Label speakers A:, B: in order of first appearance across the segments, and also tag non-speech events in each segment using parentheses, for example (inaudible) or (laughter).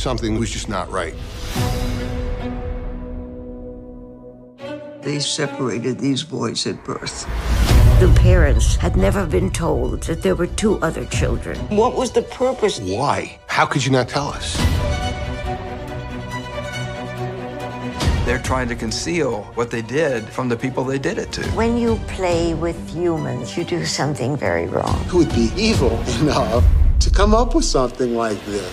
A: something was just not right.
B: They separated these boys at birth.
C: The parents had never been told that there were two other children.
B: What was the purpose?
A: Why? How could you not tell us?
D: They're trying to conceal what they did from the people they did it to.
C: When you play with humans, you do something very wrong.
E: Who would be evil (laughs) enough to come up with something like this?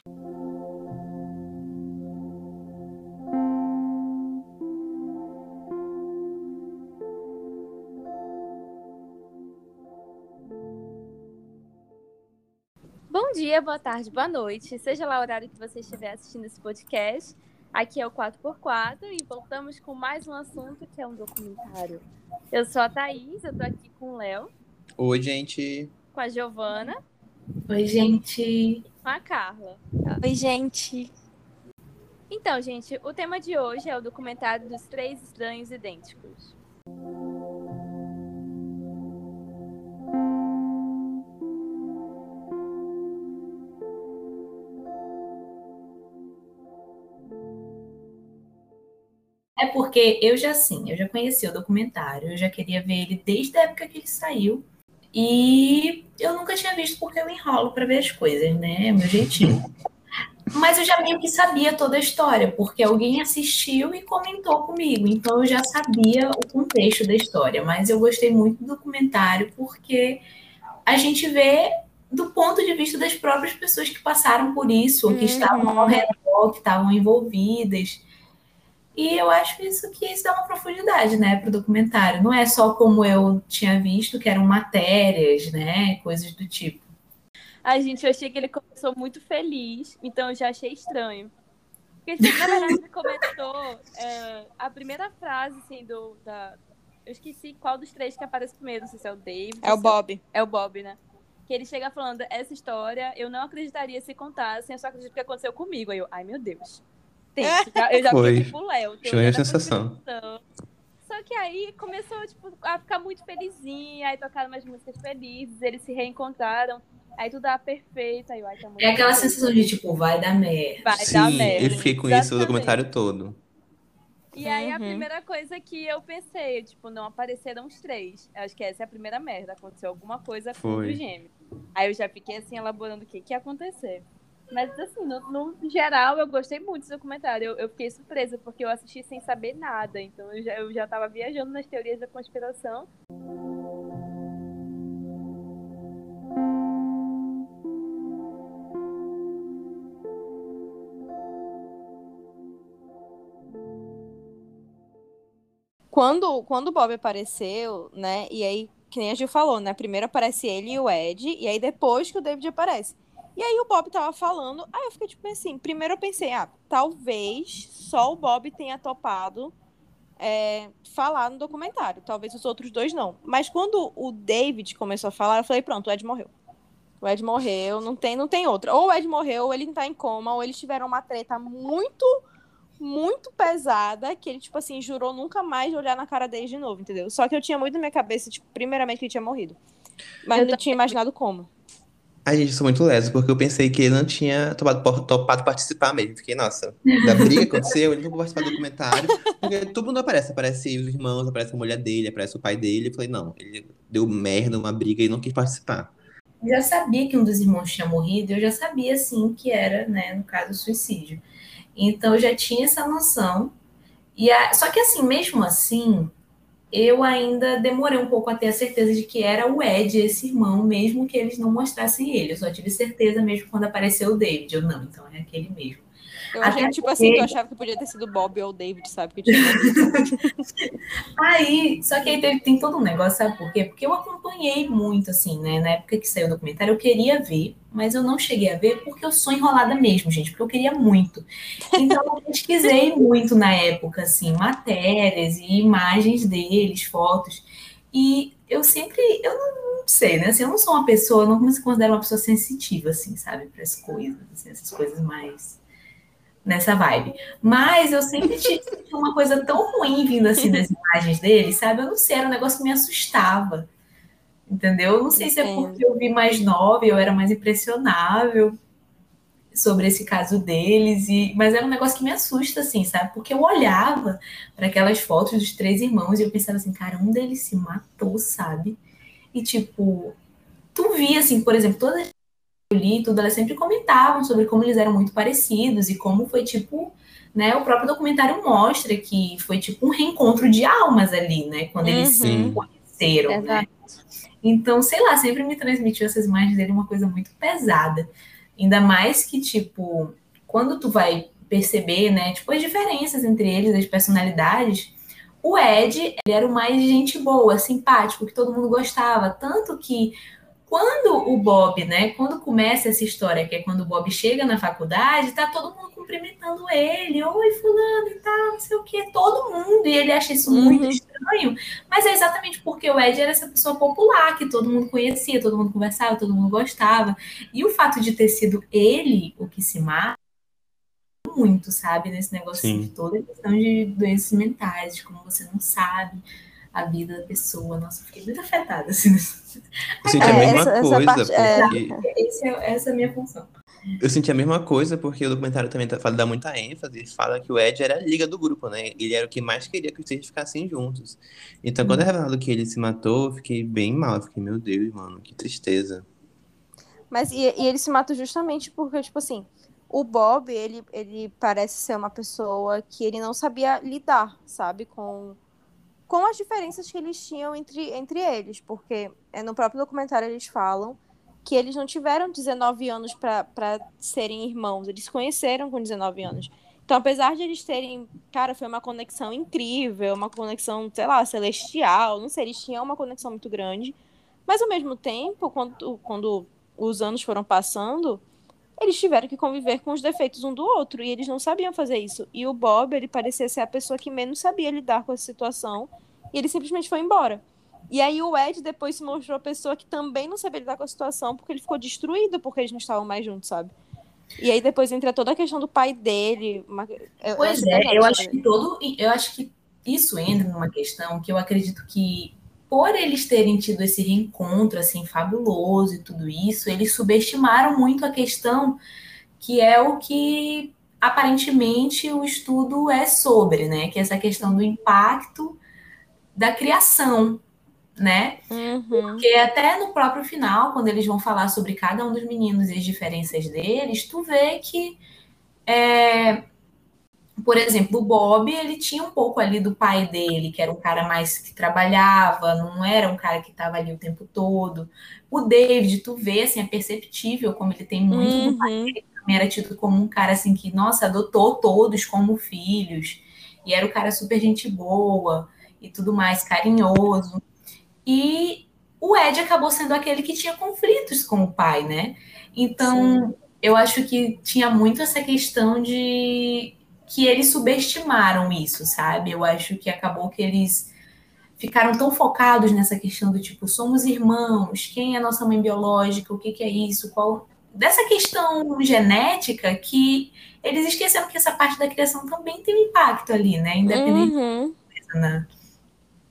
F: Dia, boa tarde, boa noite. Seja lá o horário que você estiver assistindo esse podcast. Aqui é o 4x4 e voltamos com mais um assunto que é um documentário. Eu sou a Thaís, eu tô aqui com o Léo,
G: Oi, gente.
F: com a Giovana,
H: Oi, gente.
F: com a Carla.
H: Oi, gente.
F: Então, gente, o tema de hoje é o documentário dos Três Estranhos Idênticos.
H: É porque eu já assim, eu já conheci o documentário, eu já queria ver ele desde a época que ele saiu. E eu nunca tinha visto porque eu enrolo para ver as coisas, né? É meu jeitinho. (laughs) Mas eu já meio que sabia toda a história, porque alguém assistiu e comentou comigo. Então eu já sabia o contexto da história. Mas eu gostei muito do documentário porque a gente vê do ponto de vista das próprias pessoas que passaram por isso, que estavam ao redor, que estavam envolvidas. E eu acho isso que isso dá uma profundidade, né, para o documentário. Não é só como eu tinha visto, que eram matérias, né, coisas do tipo.
F: Ai, gente, eu achei que ele começou muito feliz, então eu já achei estranho. Porque, assim, na verdade, ele começou é, a primeira frase, assim, do, da... Eu esqueci qual dos três que aparece primeiro, não sei se é o David.
I: É o
F: se
I: Bob.
F: É o Bob, né? Que ele chega falando, essa história eu não acreditaria se contassem, eu só acredito que aconteceu comigo. Aí eu, ai meu Deus. Tenso. Já- Eu já
G: Foi.
F: fiquei tipo Léo.
G: Tinha a sensação.
F: Só que aí começou, tipo, a ficar muito felizinha, aí tocaram umas músicas felizes, eles se reencontraram, aí tudo dava perfeito, aí ai, tá muito
H: É aquela
F: perfeito.
H: sensação de tipo, vai dar merda.
F: Vai
G: Sim,
F: dar merda.
G: eu fiquei com isso o
F: Exatamente.
G: documentário todo.
F: E aí a
I: Uhum.
F: primeira coisa que eu pensei, tipo, não apareceram os três. Eu acho que essa é a primeira merda. Aconteceu alguma coisa com os gêmeos. Aí eu já fiquei assim, elaborando o que, que ia acontecer. Mas assim, no, no geral, eu gostei muito desse documentário. Eu, eu fiquei surpresa, porque eu assisti sem saber nada. Então eu já, eu já tava viajando nas teorias da conspiração.
I: Quando, quando o Bob apareceu, né? E aí, que nem a Gil falou, né? Primeiro aparece ele e o Ed, e aí depois que o David aparece. E aí o Bob tava falando, aí eu fiquei tipo assim, primeiro eu pensei, ah, talvez só o Bob tenha topado é, falar no documentário, talvez os outros dois não. Mas quando o David começou a falar, eu falei, pronto, o Ed morreu. O Ed morreu, não tem, não tem outra. Ou o Ed morreu, ou ele tá em coma, ou eles tiveram uma treta muito, muito pesada, que ele, tipo assim, jurou nunca mais olhar na cara dele de novo, entendeu? Só que eu tinha muito na minha cabeça, tipo, primeiramente que ele tinha morrido. Mas
F: Eu
I: não tinha imaginado como.
G: Ai, gente, eu sou muito leso, porque eu pensei que ele não tinha topado, topado participar mesmo. Fiquei, nossa, da briga aconteceu, ele não vai participar do documentário. Porque todo mundo aparece, aparece os irmãos, aparece a mulher dele, aparece o pai dele. Eu falei, não, ele deu merda, uma briga e não quis participar.
H: Eu já sabia que um dos irmãos tinha morrido, eu já sabia, assim, que era, né, no caso, suicídio. Então, eu já tinha essa noção. E a... Só que, assim, mesmo assim, eu ainda demorei um pouco a ter a certeza de que era o Ed, esse irmão, mesmo que eles não mostrassem ele. Eu só tive certeza mesmo quando apareceu o David. Eu, não, então é aquele mesmo.
I: Eu
H: Até
I: achei, tipo
H: porque-
I: assim, que eu achava que podia ter sido Bob ou David, sabe? Que tinha (laughs)
H: Aí, só que aí teve- tem todo um negócio, sabe por quê? Porque eu acompanhei muito, assim, né? Na época que saiu o documentário, eu queria ver, mas eu não cheguei a ver porque eu sou enrolada mesmo, gente, porque eu queria muito. Então, eu pesquisei (laughs) muito na época, assim, matérias e imagens deles, fotos. E eu sempre, eu não, não sei, né? Assim, eu não sou uma pessoa, eu não me considero uma pessoa sensitiva, assim, sabe? Para as coisas, assim, essas coisas mais nessa vibe. Mas eu sempre tive uma coisa tão ruim vindo assim das imagens dele, sabe? Eu não sei, era um negócio que me assustava. Entendeu? Eu não sei se é
I: Entendo.
H: porque eu vi mais nova, eu era mais impressionável. sobre esse caso deles, e mas era um negócio que me assusta, assim, sabe? Porque eu olhava para aquelas fotos dos três irmãos e eu pensava assim, cara, um deles se matou, sabe? E tipo, tu via, assim, por exemplo, todas eu li tudo, elas sempre comentavam sobre como eles eram muito parecidos e como foi tipo, né? O próprio documentário mostra que foi tipo um reencontro de almas ali, né? Quando eles
G: Uhum.
H: se conheceram, né? Então, sei lá, sempre me transmitiu essas imagens dele uma coisa muito pesada. Ainda mais que, tipo, quando tu vai perceber, né, tipo, as diferenças entre eles, as personalidades, o Ed, ele era o mais gente boa, simpático, que todo mundo gostava. Tanto que quando o Bob, né, quando começa essa história, que é quando o Bob chega na faculdade, tá todo mundo cumprimentando ele, oi fulano e tal, não sei o que, todo mundo, e ele acha isso muito estranho, mas é exatamente porque o Ed era essa pessoa popular, que todo mundo conhecia, todo mundo conversava, todo mundo gostava, e o fato de ter sido ele o que se mata, muito, sabe, nesse negócio
G: Sim.
H: de toda a questão de doenças mentais, de como você não sabe a vida da pessoa. Nossa, eu fiquei muito afetada, assim.
G: Eu senti a
I: É,
G: mesma
I: essa- essa
G: coisa,
I: parte- é.
G: porque
H: Esse é- essa é a minha função.
G: eu senti a mesma coisa, porque o documentário também tá- fala, dá muita ênfase e fala que o Ed era a liga do grupo, né? Ele era o que mais queria que os três ficassem juntos. Então, quando é revelado que ele se matou, eu fiquei bem mal. Eu fiquei, meu Deus, mano, que tristeza.
I: Mas e, e ele se mata justamente porque, tipo assim, o Bob, ele, ele parece ser uma pessoa que ele não sabia lidar, sabe, com, com as diferenças que eles tinham entre, entre eles. Porque é, no próprio documentário eles falam que eles não tiveram 19 anos para serem irmãos, eles se conheceram com 19 anos. Então, apesar de eles terem, cara, foi uma conexão incrível, uma conexão, sei lá, celestial, não sei, eles tinham uma conexão muito grande. Mas ao mesmo tempo, quando, quando os anos foram passando, eles tiveram que conviver com os defeitos um do outro e eles não sabiam fazer isso. E o Bob, ele parecia ser a pessoa que menos sabia lidar com essa situação e ele simplesmente foi embora. E aí o Ed depois se mostrou a pessoa que também não sabia lidar com a situação porque ele ficou destruído porque eles não estavam mais juntos, sabe? E aí depois entra toda a questão do pai dele. uma-
H: Pois é,
I: pesado
H: eu acho
I: também.
H: que todo. Eu acho que isso entra numa questão que eu acredito que, por eles terem tido esse reencontro assim fabuloso e tudo isso, eles subestimaram muito a questão que é o que aparentemente o estudo é sobre, né? Que é essa questão do impacto da criação, né?
I: Uhum.
H: Porque até no próprio final, quando eles vão falar sobre cada um dos meninos e as diferenças deles, tu vê que, é, por exemplo, o Bob, ele tinha um pouco ali do pai dele, que era um cara mais que trabalhava, não era um cara que estava ali o tempo todo. O David, tu vê, assim, é perceptível como ele tem muito do pai
I: Uhum.
H: dele, também era tido como um cara, assim, que, nossa, adotou todos como filhos, e era o cara super gente boa, e tudo mais, carinhoso. E o Ed acabou sendo aquele que tinha conflitos com o pai, né? Então, eu acho que tinha muito essa questão de que eles subestimaram isso, sabe? Eu acho que acabou que eles ficaram tão focados nessa questão do tipo, somos irmãos, quem é nossa mãe biológica, o que, que é isso, qual. Dessa questão genética que eles esqueceram que essa parte da criação também tem um impacto ali, né? Independente
I: Uhum.
H: na,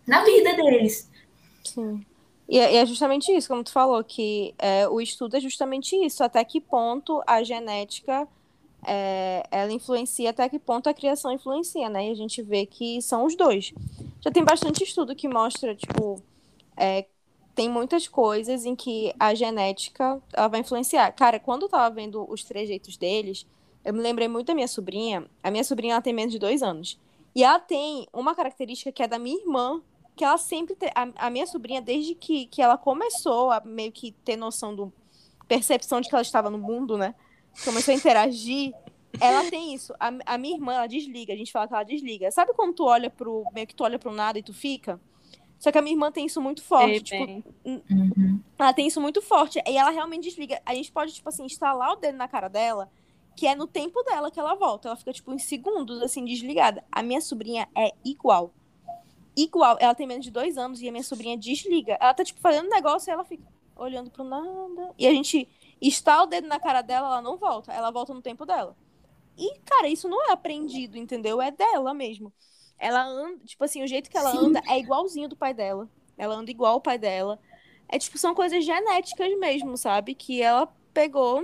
H: na vida deles.
I: Sim. E é, e é justamente isso, como tu falou, que é, o estudo é justamente isso, até que ponto a genética é, ela influencia, até que ponto a criação influencia, né? E a gente vê que são os dois. Já tem bastante estudo que mostra, tipo, é, tem muitas coisas em que a genética ela vai influenciar. Cara, quando eu tava vendo os trejeitos deles, eu me lembrei muito da minha sobrinha. A minha sobrinha ela tem menos de dois anos. E ela tem uma característica que é da minha irmã, que ela sempre te... a, a minha sobrinha desde que, que ela começou a meio que ter noção do percepção de que ela estava no mundo, né? Começou a interagir. Ela tem isso. A, a minha irmã, ela desliga. A gente fala que ela desliga. Sabe quando tu olha pro meio que tu olha pro nada e tu fica? Só que a minha irmã tem isso muito forte, tipo.
H: Uhum.
I: ela tem isso muito forte. E ela realmente desliga. A gente pode, tipo assim, instalar o dedo na cara dela, que é no tempo dela que ela volta. Ela fica, tipo, em segundos, assim, desligada. A minha sobrinha é igual. Igual. Ela tem menos de dois anos e a minha sobrinha desliga. Ela tá, tipo, fazendo um negócio e ela fica olhando pro nada. E a gente instala o dedo na cara dela, ela não volta. Ela volta no tempo dela. E, cara, isso não é aprendido, entendeu? É dela mesmo. Ela anda, tipo assim, o jeito que ela
H: Sim.
I: anda é igualzinho do pai dela. Ela anda igual o pai dela. É tipo, são coisas genéticas mesmo, sabe? Que ela pegou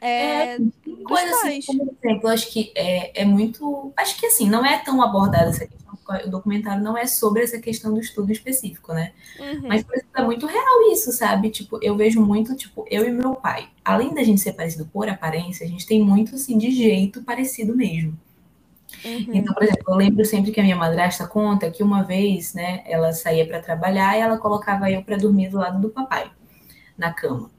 I: é, dos
H: Coisa assim,
I: pais.
H: como exemplo, acho que é, é muito. Acho que assim, não é tão abordada essa questão, o documentário não é sobre essa questão do estudo específico, né?
I: Uhum.
H: Mas, por exemplo, é muito real isso, sabe? Tipo, eu vejo muito, tipo, eu e meu pai. Além da gente ser parecido por aparência, a gente tem muito, assim, de jeito parecido mesmo.
I: Uhum.
H: Então, por exemplo, eu lembro sempre que a minha madrasta conta que uma vez, né, ela saía para trabalhar e ela colocava eu para dormir do lado do papai, na cama.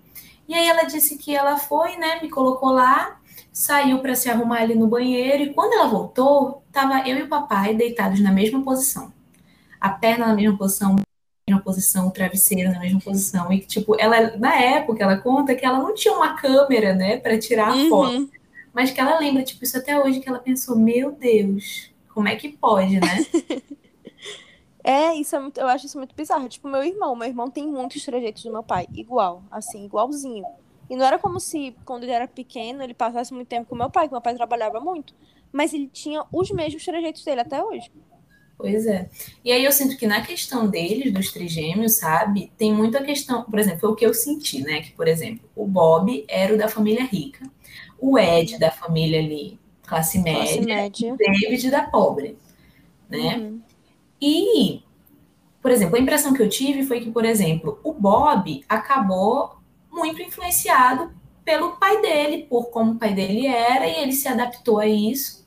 H: E aí ela disse que ela foi, né, me colocou lá, saiu para se arrumar ali no banheiro e quando ela voltou, tava eu e o papai deitados na mesma posição. A perna na mesma posição, na mesma posição, o travesseiro na mesma posição. E tipo, ela na época ela conta que ela não tinha uma câmera, né, para tirar a foto
I: Uhum.
H: mas que ela lembra, tipo, isso até hoje, que ela pensou, meu Deus, como é que pode, né? (laughs)
I: É, isso é muito, eu acho isso muito bizarro. Tipo, meu irmão, meu irmão tem muitos trejeitos do meu pai, igual, assim, igualzinho. E não era como se, quando ele era pequeno, ele passasse muito tempo com meu pai, que meu pai trabalhava muito. Mas ele tinha os mesmos trejeitos dele até hoje.
H: Pois é. E aí eu sinto que na questão deles, dos trigêmeos, sabe, tem muita questão, por exemplo, foi o que eu senti, né? Que, por exemplo, o Bob era o da família rica, o Ed da família ali, classe média,
I: Classe média.
H: o David da pobre, né?
I: Uhum.
H: E, por exemplo, a impressão que eu tive foi que, por exemplo, o Bob acabou muito influenciado pelo pai dele, por como o pai dele era, e ele se adaptou a isso.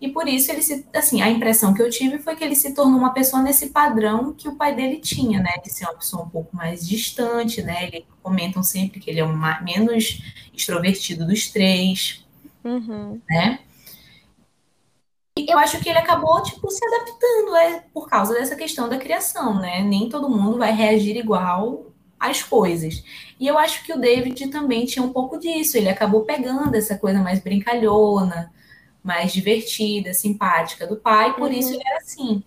H: E por isso ele se, assim, a impressão que eu tive foi que ele se tornou uma pessoa nesse padrão que o pai dele tinha, né? De ser uma pessoa um pouco mais distante, né? Eles comentam sempre que ele é o menos extrovertido dos três,
I: Uhum.
H: né? E eu acho que ele acabou, tipo, se adaptando, é, por causa dessa questão da criação, né? Nem todo mundo vai reagir igual às coisas. E eu acho que o David também tinha um pouco disso. Ele acabou pegando essa coisa mais brincalhona, mais divertida, simpática do pai, por isso ele era assim.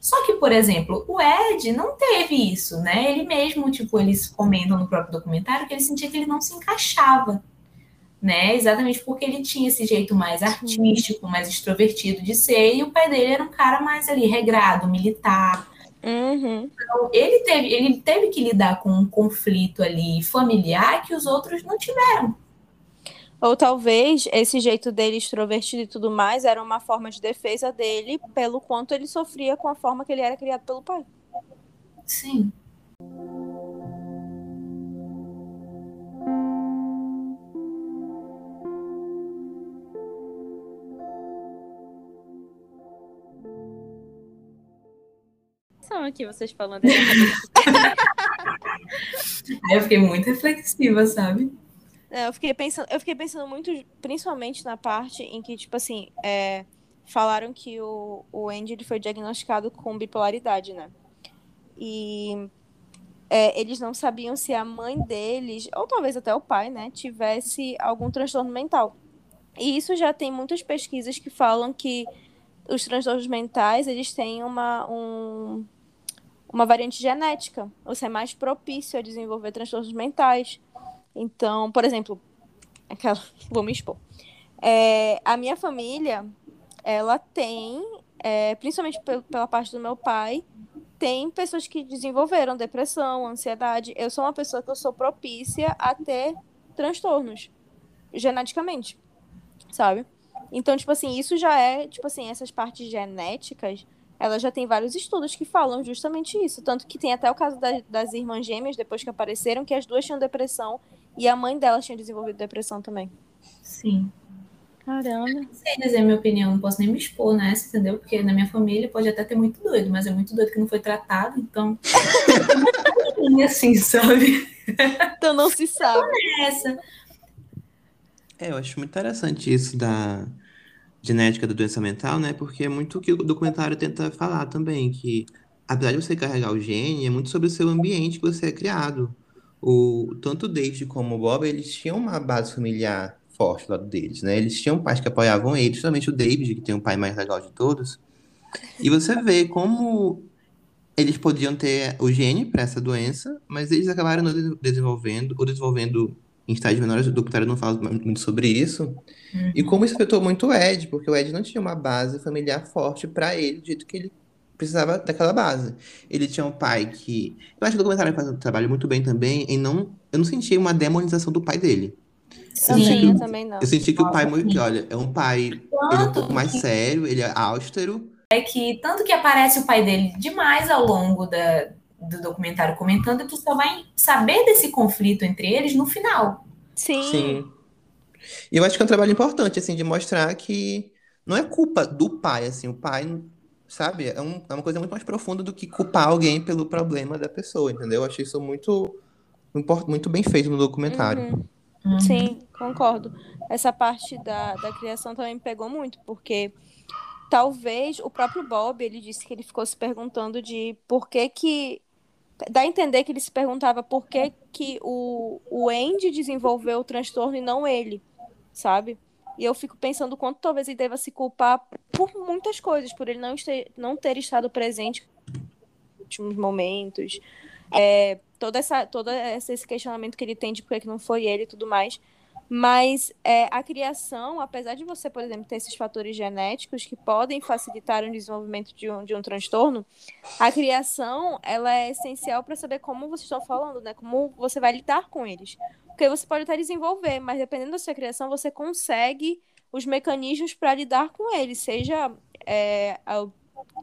H: Só que, por exemplo, o Ed não teve isso, né? Ele mesmo, tipo, eles comentam no próprio documentário que ele sentia que ele não se encaixava né? Exatamente porque ele tinha esse jeito mais artístico, mais extrovertido de ser, e o pai dele era um cara mais ali regrado, militar.
I: Uhum.
H: Então, ele teve, ele teve que lidar com um conflito ali familiar que os outros não tiveram.
I: Ou talvez esse jeito dele extrovertido e tudo mais era uma forma de defesa dele pelo quanto ele sofria com a forma que ele era criado pelo pai.
H: Sim.
F: São aqui vocês falando. (laughs)
H: Eu fiquei muito reflexiva, sabe?
I: É, eu fiquei pensando, eu fiquei pensando muito, principalmente na parte em que, tipo assim, é, falaram que o, o Andy ele foi diagnosticado com bipolaridade, né? E é, eles não sabiam se a mãe deles, ou talvez até o pai, né, tivesse algum transtorno mental. E isso já tem muitas pesquisas que falam que os transtornos mentais, eles têm uma, um, uma variante genética. Você é mais propício a desenvolver transtornos mentais. Então, por exemplo, aquela, (laughs) vou me expor. É, a minha família, ela tem, é, principalmente pe- pela parte do meu pai, tem pessoas que desenvolveram depressão, ansiedade. Eu sou uma pessoa que eu sou propícia a ter transtornos, geneticamente, sabe? Então, tipo assim, isso já é, tipo assim, essas partes genéticas, ela já tem vários estudos que falam justamente isso. Tanto que tem até o caso da- das irmãs gêmeas, depois que apareceram, que as duas tinham depressão e a mãe delas tinha desenvolvido depressão também.
H: Sim.
F: Caramba.
H: Não sei dizer a minha opinião, não posso nem me expor nessa, entendeu? Porque na minha família pode até ter muito doido, mas é muito doido que não foi tratado, então. E (laughs) assim, sabe?
I: Então não se sabe.
H: Essa.
G: É, eu acho muito interessante isso da genética da doença mental, né? Porque é muito o que o documentário tenta falar também, que apesar de você carregar o gene, é muito sobre o seu ambiente que você é criado. O, tanto o David como o Bob, eles tinham uma base familiar forte do lado deles, né? Eles tinham pais que apoiavam eles, principalmente o David, que tem o pai mais legal de todos. E você vê como eles podiam ter o gene para essa doença, mas eles acabaram desenvolvendo, ou desenvolvendo em estágios menores, o documentário não fala muito sobre isso. E como isso afetou muito o Ed, porque o Ed não tinha uma base familiar forte para ele, do jeito que ele precisava daquela base. Ele tinha um pai que. Eu acho que o documentário faz um trabalho muito bem também em não. Eu não senti uma demonização do pai dele. Eu senti,
I: Também,
G: que,
I: eu
G: o-
I: também não.
G: eu senti que o pai, muito,
H: sim.
G: olha, é um pai, ele é um pouco mais
H: que-
G: sério, ele é austero.
H: É que tanto que aparece o pai dele demais ao longo da, do documentário comentando, e tu só vai saber desse conflito entre eles no final.
I: Sim.
G: Sim. E eu acho que é um trabalho importante, assim, de mostrar que não é culpa do pai, assim, o pai, sabe, é, um- é uma coisa muito mais profunda do que culpar alguém pelo problema da pessoa, entendeu? Eu achei isso muito, muito bem feito no documentário.
I: Uhum. Sim, concordo. Essa parte da, da criação também me pegou muito, porque talvez o próprio Bob, ele disse que ele ficou se perguntando de por que que... Dá a entender que ele se perguntava por que que o, o Andy desenvolveu o transtorno e não ele, sabe? E eu fico pensando quanto talvez ele deva se culpar por muitas coisas, por ele não, este, não ter estado presente nos últimos momentos, é, toda essa, todo esse questionamento que ele tem de por que não foi ele e tudo mais. Mas é, a criação, apesar de você, por exemplo, ter esses fatores genéticos que podem facilitar o desenvolvimento de um, de um transtorno, a criação ela é essencial para saber como vocês estão falando, né? Como você vai lidar com eles. Porque você pode até desenvolver, mas dependendo da sua criação, você consegue os mecanismos para lidar com eles, seja é, a,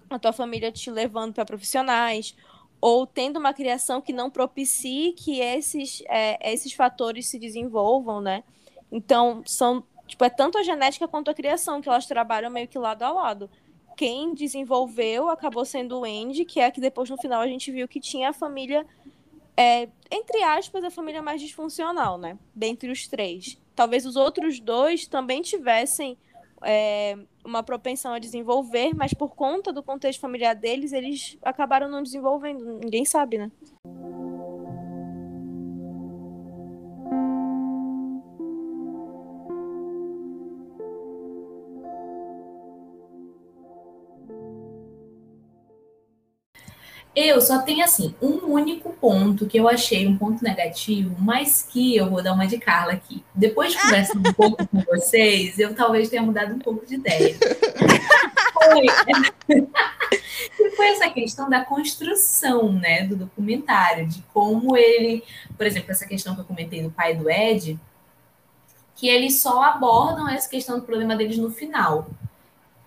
I: a tua família te levando para profissionais, ou tendo uma criação que não propicie que esses, é, esses fatores se desenvolvam, né? Então, são, tipo, é tanto a genética quanto a criação, que elas trabalham meio que lado a lado. Quem desenvolveu acabou sendo o Andy, que é que depois no final a gente viu que tinha a família, é, entre aspas, a família mais disfuncional, né? Dentre os três. Talvez os outros dois também tivessem é, uma propensão a desenvolver, mas por conta do contexto familiar deles, eles acabaram não desenvolvendo. Ninguém sabe, né?
H: Eu só tenho assim um único ponto que eu achei um ponto negativo, mas que eu vou dar uma de Carla aqui. Depois de conversar um pouco com vocês, eu talvez tenha mudado um pouco de ideia. (laughs) Foi, foi essa questão da construção, né, do documentário, de como ele, por exemplo, essa questão que eu comentei do pai do Ed, que eles só abordam essa questão do problema deles no final.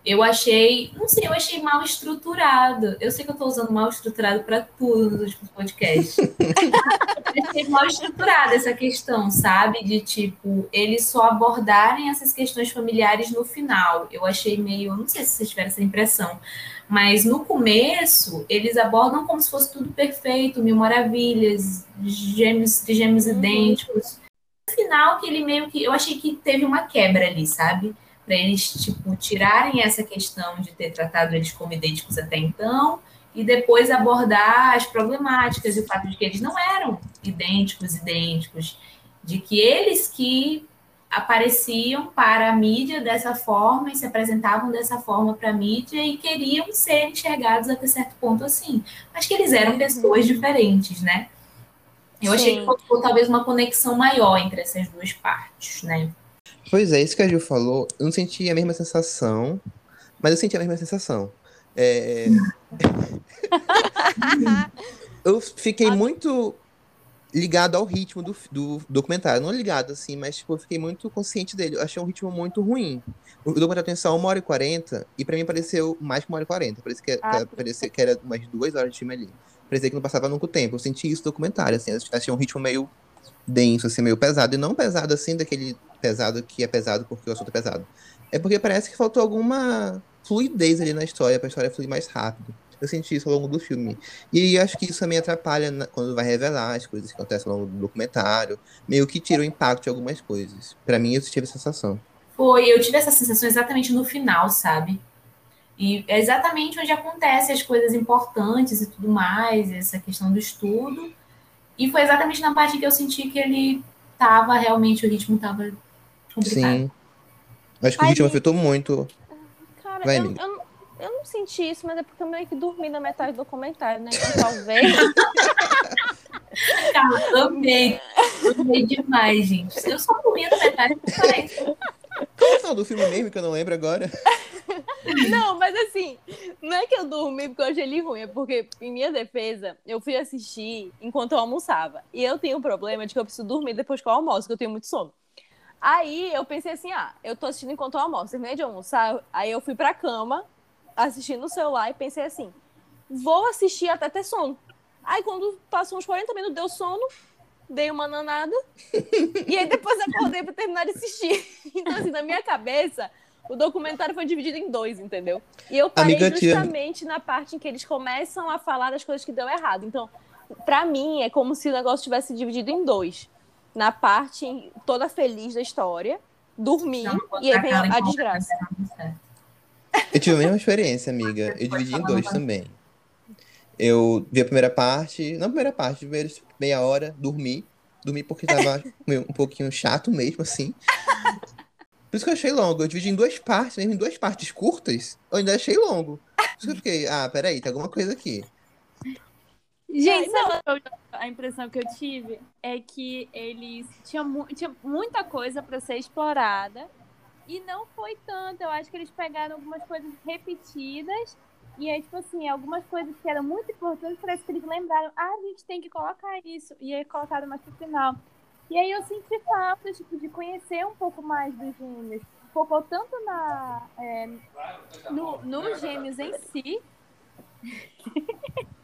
H: Eu achei, não sei, eu achei mal estruturado. Eu sei que eu tô usando mal estruturado para tudo nos últimos podcasts. (laughs) eu achei mal estruturada essa questão, sabe? De tipo, eles só abordarem essas questões familiares no final. Eu achei meio, não sei se vocês tiveram essa impressão, mas no começo eles abordam como se fosse tudo perfeito, mil maravilhas, gêmeos, gêmeos idênticos. No final que ele meio que, eu achei que teve uma quebra ali, sabe? Para eles tipo tirarem essa questão de ter tratado eles como idênticos até então e depois abordar as problemáticas e o fato de que eles não eram idênticos idênticos de que eles que apareciam para a mídia dessa forma e se apresentavam dessa forma para a mídia e queriam ser enxergados até certo ponto assim. Mas que eles eram pessoas diferentes né? Eu Sim. achei que faltou talvez uma conexão maior entre essas duas partes né
G: Pois é, isso que a Gil falou, eu não senti a mesma sensação, mas eu senti a mesma sensação. É... (laughs) eu fiquei muito ligado ao ritmo do, do documentário. Não ligado, assim, mas tipo, eu fiquei muito consciente dele. Eu achei um ritmo muito ruim. O documentário tem só uma hora e quarenta, e pra mim pareceu mais que uma hora e quarenta. Parecia que, ah, parecia que era umas duas horas de filme ali. Parecia que não passava nunca o tempo. Eu senti isso no documentário, assim. Achei um ritmo meio denso, assim, meio pesado. E não pesado, assim, daquele pesado que é pesado porque o assunto é pesado. É porque parece que faltou alguma fluidez ali na história, pra história fluir mais rápido. Eu senti isso ao longo do filme. E acho que isso também atrapalha na, quando vai revelar as coisas que acontecem ao longo do documentário. Meio que tira o impacto de algumas coisas. para mim, eu tive essa sensação.
H: Foi, eu tive essa sensação exatamente no final, sabe? E é exatamente onde acontecem as coisas importantes e tudo mais, essa questão do estudo. E foi exatamente na parte que eu senti que ele tava, realmente, o ritmo tava complicado.
G: Sim. Acho que Ai, o ritmo afetou muito.
I: Cara, Vai, eu, eu, eu, não senti isso, mas é porque eu meio que dormi na metade do documentário, né? Então, talvez. (laughs)
H: Cara, amei. Amei demais, gente. Eu só dormi na metade do documentário.
G: Qual é o final do filme mesmo que eu não lembro agora? (laughs) (laughs)
I: Não, mas assim, não é que eu dormi porque eu achei ele ruim, é porque, em minha defesa, eu fui assistir enquanto eu almoçava. E eu tenho um problema de que eu preciso dormir depois que eu almoço, que eu tenho muito sono. Aí eu pensei assim, ah, eu tô assistindo enquanto eu almoço. Terminei de almoçar, aí eu fui pra cama, assistindo no celular e pensei assim, vou assistir até ter sono. Aí quando passou uns 40 minutos, deu sono, dei uma nanada, (laughs) e aí depois acordei pra terminar de assistir. (laughs) Então assim, na minha cabeça, o documentário foi dividido em dois, entendeu? E eu parei
G: Amiga,
I: justamente na parte em que eles começam a falar das coisas que deu errado. Então, pra mim, é como se o negócio tivesse dividido em dois. Na parte toda feliz da história, dormir, e aí vem a, a desgraça.
G: Eu tive a mesma experiência, amiga. Eu dividi em dois também. Eu vi a primeira parte, não a primeira parte, primeira meia hora, dormi. Dormi porque tava (laughs) um pouquinho chato mesmo, assim. Por isso que eu achei longo. Eu dividi em duas partes, mesmo em duas partes curtas, eu ainda achei longo. Por isso que eu fiquei, ah, peraí, tem alguma coisa aqui.
F: Gente, qual a impressão que eu tive? É que eles tinham, mu tinha muita coisa para ser explorada e não foi tanto. Eu acho que eles pegaram algumas coisas repetidas e aí, tipo assim, algumas coisas que eram muito importantes, parece que eles lembraram, ah, a gente tem que colocar isso. E aí colocaram mais pro final. E aí eu senti falta, tipo, de conhecer um pouco mais dos gêmeos. Focou tanto na, é, no, nos gêmeos em si, (laughs)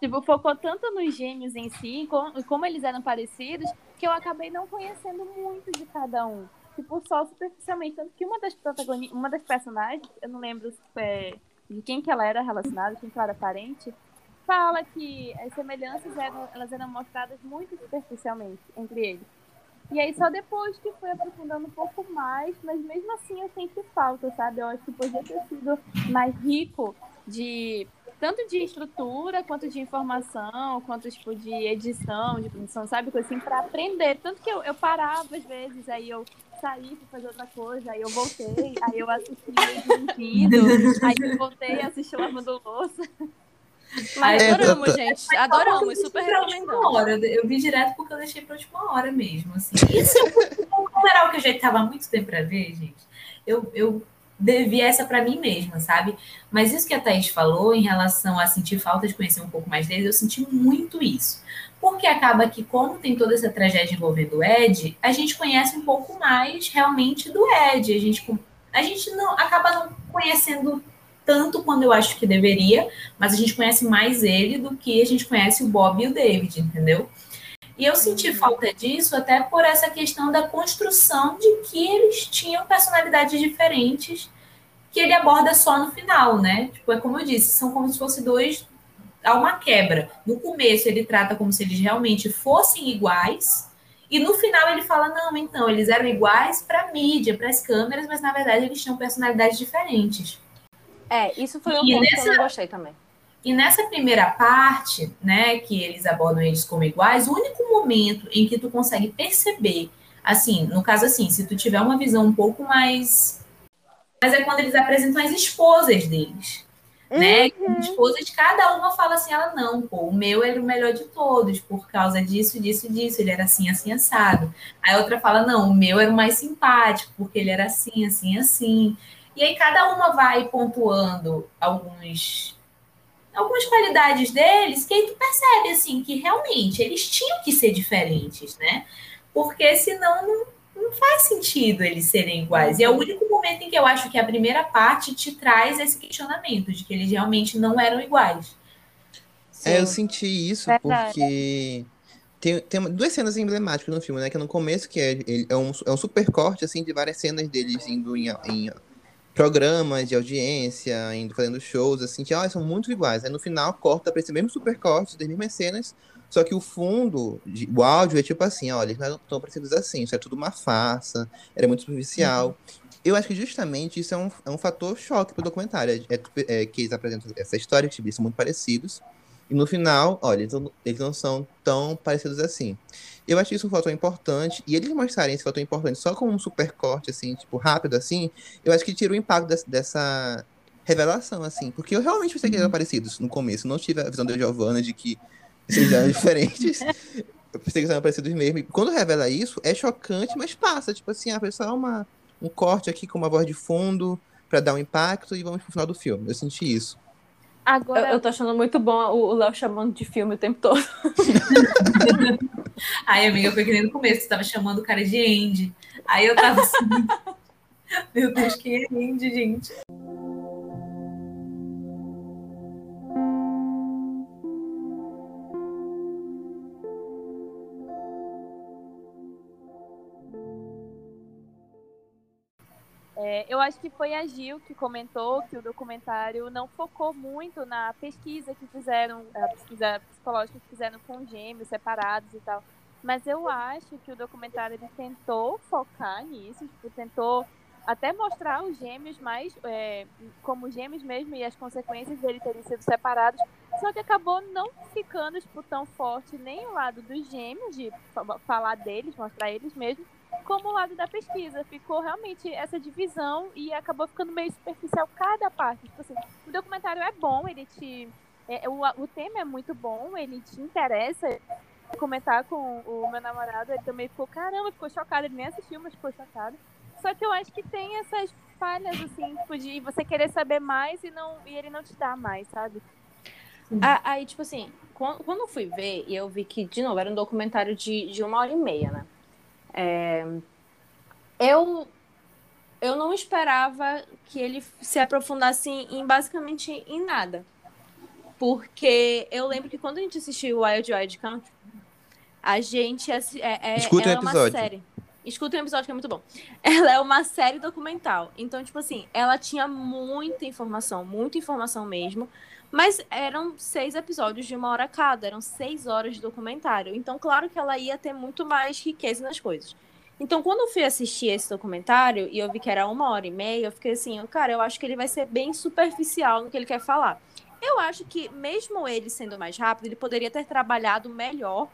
F: Tipo, focou tanto nos gêmeos em si, com- como eles eram parecidos, que eu acabei não conhecendo muito de cada um. Tipo, só superficialmente. Tanto que uma das protagonistas, uma das personagens, eu não lembro é, de quem que ela era relacionada, quem que ela era parente, fala que as semelhanças eram, elas eram mostradas muito superficialmente entre eles. E aí só depois que fui aprofundando um pouco mais, mas mesmo assim eu senti falta, sabe? Eu acho que podia ter sido mais rico de tanto de estrutura, quanto de informação, quanto tipo de edição, de produção, sabe? Coisa assim, pra aprender. Tanto que eu, eu parava às vezes, aí eu saí pra fazer outra coisa, aí eu voltei, aí eu assisti vídeo, aí eu voltei e assisti lavando louça. (laughs)
I: Mas
G: É,
I: adoramos,
G: eu tô-
I: gente. Adoramos, super
H: Pra última
I: recomendamos.
H: hora. Eu vi direto porque eu deixei pra última hora mesmo. Assim. Isso, (laughs) como era algo que eu já tava há muito tempo pra ver, gente, eu, eu devi essa pra mim mesma, sabe? Mas isso que a Thaís falou em relação a sentir falta de conhecer um pouco mais deles, eu senti muito isso. Porque acaba que, como tem toda essa tragédia envolvendo o Ed, a gente conhece um pouco mais realmente do Ed. A gente, a gente não acaba não conhecendo tanto quando eu acho que deveria, mas a gente conhece mais ele do que a gente conhece o Bob e o David, entendeu? E eu senti falta disso até por essa questão da construção de que eles tinham personalidades diferentes que ele aborda só no final, né? Tipo, é como eu disse, são como se fossem dois há uma quebra. No começo ele trata como se eles realmente fossem iguais, e no final ele fala não, então eles eram iguais para mídia, para as câmeras, mas na verdade eles tinham personalidades diferentes.
I: É, isso foi um
H: E
I: ponto que eu
H: nessa-
I: não gostei também.
H: E nessa primeira parte, né, que eles abordam eles como iguais, o único momento em que tu consegue perceber, assim, no caso assim, se tu tiver uma visão um pouco mais mas é quando eles apresentam as esposas deles, né?
I: Uhum.
H: As esposas, cada uma fala assim, ela não, pô, o meu era o melhor de todos, por causa disso, disso, disso, ele era assim, assim, assado. Aí a outra fala, não, o meu era o mais simpático, porque ele era assim, assim, assim. E aí cada uma vai pontuando alguns algumas qualidades deles que aí tu percebe assim que realmente eles tinham que ser diferentes, né? Porque senão não, não faz sentido eles serem iguais. E é o único momento em que eu acho que a primeira parte te traz esse questionamento de que eles realmente não eram iguais.
G: É, eu senti isso
F: Verdade.
G: porque tem, tem duas cenas emblemáticas no filme, né? Que é no começo, que é, ele- é, um, é um super corte, assim, de várias cenas deles indo em, em programas de audiência, indo fazendo shows, assim, que ó, são muito iguais. Aí no final corta pra esse mesmo super corte, das mesmas cenas, só que o fundo, de- o áudio é tipo assim, olha, eles não eram tão parecidos assim, isso é tudo uma farsa, era muito superficial. Eu acho que justamente isso é um, é um fator choque pro documentário. É, é que eles apresentam essa história, que eles são muito parecidos. E no final, olha, eles não, são tão parecidos assim. Eu acho isso um fator importante. E eles mostrarem esse fator importante só com um super corte, assim, tipo, rápido, assim, eu acho que tira o impacto des- dessa revelação, assim. Porque eu realmente pensei que eles eram parecidos no começo. Não tive a visão da Giovanna de que eles eram (laughs) diferentes. Eu pensei que eles eram parecidos mesmo. E quando revela isso, é chocante, mas passa. Tipo assim, a pessoa é uma, um corte aqui com uma voz de fundo pra dar um impacto e vamos pro final do filme. Eu senti isso.
I: Eu,
F: Agora,
I: eu tô achando muito bom o o Léo chamando de filme o tempo todo. (laughs)
H: Ai, amiga, foi que nem no começo, tu tava chamando o cara de Andy. Aí eu tava assim, (laughs) meu Deus, quem é Andy, gente?
F: É, eu acho que foi a Gil que comentou que o documentário não focou muito na pesquisa que fizeram, a pesquisa psicológica que fizeram com gêmeos separados e tal. Mas eu acho que o documentário ele tentou focar nisso, tipo, tentou até mostrar os gêmeos mais é, como gêmeos mesmo e as consequências dele terem sido separados. Só que acabou não ficando tipo, tão forte nem o lado dos gêmeos, de falar deles, mostrar eles mesmos, como o lado da pesquisa. Ficou realmente essa divisão e acabou ficando meio superficial cada parte. Tipo assim, o documentário é bom, ele te. É, o, o tema é muito bom, ele te interessa. Comentar com o meu namorado, ele também ficou, caramba, ficou chocado. Ele nem assistiu, mas ficou chocado. Só que eu acho que tem essas falhas, assim, tipo, de você querer saber mais e, não, e ele não te dá mais, sabe?
I: Aí, tipo assim, quando, eu fui ver, e eu vi que, de novo, era um documentário de, de uma hora e meia, né? É, eu, eu não esperava que ele se aprofundasse em basicamente em nada. Porque eu lembro que quando a gente assistiu o Wild Wild Country, a gente é, é,
G: Escuta
I: ela
G: um
I: é uma
G: episódio.
I: série. Escuta um episódio que é muito bom. (laughs) Ela é uma série documental. Então, tipo assim, ela tinha muita informação, muita informação mesmo. Mas eram seis episódios de uma hora cada, eram seis horas de documentário. Então, claro que ela ia ter muito mais riqueza nas coisas. Então, quando eu fui assistir esse documentário e eu vi que era uma hora e meia, eu fiquei assim, cara, eu acho que ele vai ser bem superficial no que ele quer falar. Eu acho que, mesmo ele sendo mais rápido, ele poderia ter trabalhado melhor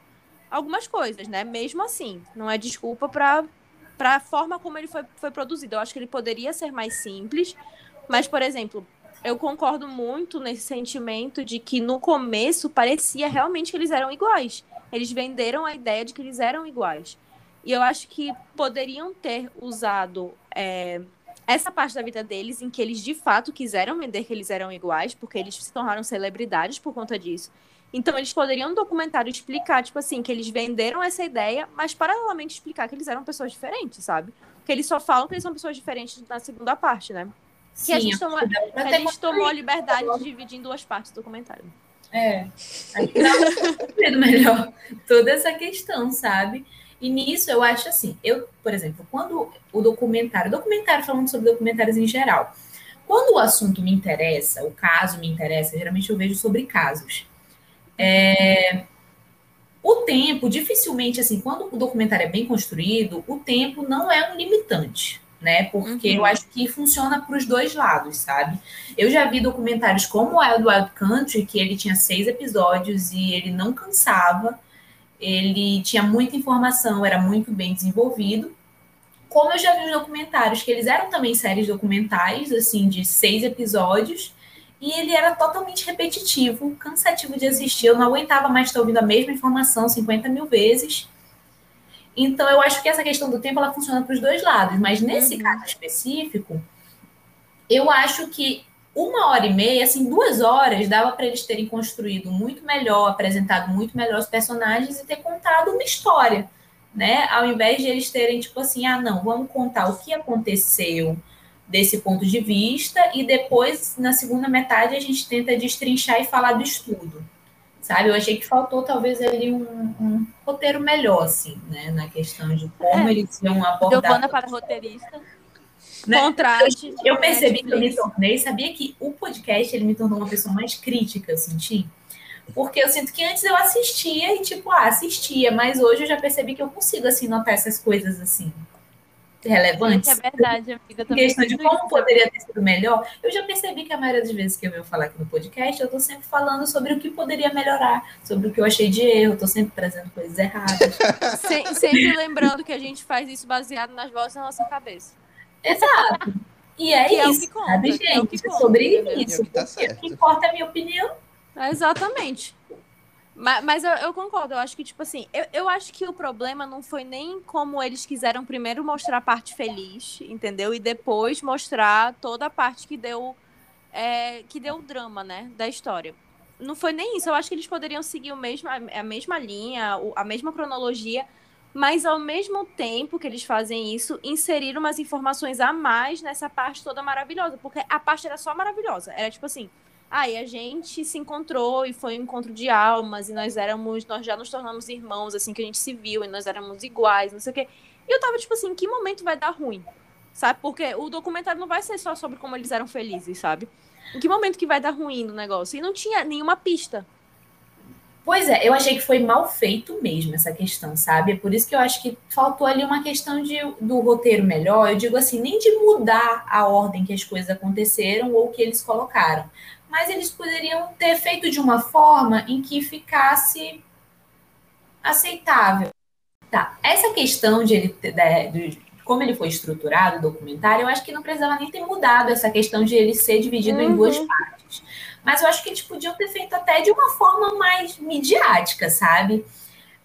I: algumas coisas, né? Mesmo assim, não é desculpa para para a forma como ele foi, foi produzido. Eu acho que ele poderia ser mais simples, mas, por exemplo, eu concordo muito nesse sentimento de que no começo parecia realmente que eles eram iguais. Eles venderam a ideia de que eles eram iguais. E eu acho que poderiam ter usado é, essa parte da vida deles em que eles de fato quiseram vender que eles eram iguais, porque eles se tornaram celebridades por conta disso. Então, eles poderiam no documentário explicar, tipo assim, que eles venderam essa ideia, mas paralelamente explicar que eles eram pessoas diferentes, sabe? Porque eles só falam que eles são pessoas diferentes na segunda parte, né? Que a gente, tomou, a gente tomou a liberdade de dividir em duas partes do documentário.
H: É. Aí não melhor toda essa questão, sabe? E nisso eu acho assim, eu, por exemplo, quando o documentário, documentário falando sobre documentários em geral, quando o assunto me interessa, o caso me interessa, geralmente eu vejo sobre casos. É, o tempo, dificilmente, assim, quando o documentário é bem construído, o tempo não é um limitante, né? Porque uhum. eu acho que funciona para os dois lados, sabe? Eu já vi documentários como Wild Wild Country, que ele tinha seis episódios e ele não cansava, ele tinha muita informação, era muito bem desenvolvido. Como eu já vi os documentários, que eles eram também séries documentais, assim, de seis episódios, e ele era totalmente repetitivo, cansativo de assistir. Eu não aguentava mais estar ouvindo a mesma informação 50 mil vezes. Então, eu acho que essa questão do tempo ela funciona para os dois lados. Mas nesse uhum. caso específico, eu acho que uma hora e meia, assim, duas horas, dava para eles terem construído muito melhor, apresentado muito melhor os personagens e ter contado uma história, né? Ao invés de eles terem, tipo assim, ah, não, vamos contar o que aconteceu desse ponto de vista e depois, na segunda metade, a gente tenta destrinchar e falar do estudo, sabe? Eu achei que faltou, talvez, ali um, um roteiro melhor, assim, né? Na questão de como é. eles iam abordar...
F: Deu para roteirista.
H: Né? Contraste. Eu, eu percebi que eu me tornei, sabia que o podcast ele me tornou uma pessoa mais crítica, eu senti. Porque eu sinto que antes eu assistia e, tipo, ah, assistia, mas hoje eu já percebi que eu consigo, assim, notar essas coisas, assim, relevantes.
F: É verdade, amiga.
H: Em questão de como isso. poderia ter sido melhor, eu já percebi que a maioria das vezes que eu venho falar aqui no podcast, eu tô sempre falando sobre o que poderia melhorar, sobre o que eu achei de erro, tô sempre trazendo coisas erradas. (laughs)
I: Sem, sempre lembrando que a gente faz isso baseado nas vozes da nossa cabeça.
H: Exato. E é que isso, é o que conta, sabe, gente? É, o que conta, sobre isso. É o que, tá o que importa é a minha opinião.
I: É exatamente. Mas, mas eu, eu, concordo, eu acho que, tipo assim, eu, eu acho que o problema não foi nem como eles quiseram primeiro mostrar a parte feliz, entendeu? E depois mostrar toda a parte que deu. É, que deu o drama, né? Da história. Não foi nem isso. Eu acho que eles poderiam seguir o mesmo, a mesma linha, a mesma cronologia, Mas ao mesmo tempo que eles fazem isso, inseriram umas informações a mais nessa parte toda maravilhosa. Porque a parte era só maravilhosa. Era tipo assim. Aí ah, a gente se encontrou e foi um encontro de almas, e nós éramos, nós já nos tornamos irmãos, assim, que a gente se viu, e nós éramos iguais, não sei o quê. E eu tava, tipo assim, que momento vai dar ruim? Sabe? Porque o documentário não vai ser só sobre como eles eram felizes, sabe? Em que momento que vai dar ruim no negócio? E não tinha nenhuma pista.
H: Pois é, eu achei que foi mal feito mesmo essa questão, sabe? É por isso que eu acho que faltou ali uma questão de, do roteiro melhor. Eu digo assim, nem de mudar a ordem que as coisas aconteceram ou que eles colocaram. Mas eles poderiam ter feito de uma forma em que ficasse aceitável. Tá, essa questão de ele de, como ele foi estruturado, o documentário, eu acho que não precisava nem ter mudado essa questão de ele ser dividido uhum. em duas partes. Mas eu acho que eles podiam ter feito até de uma forma mais midiática, sabe?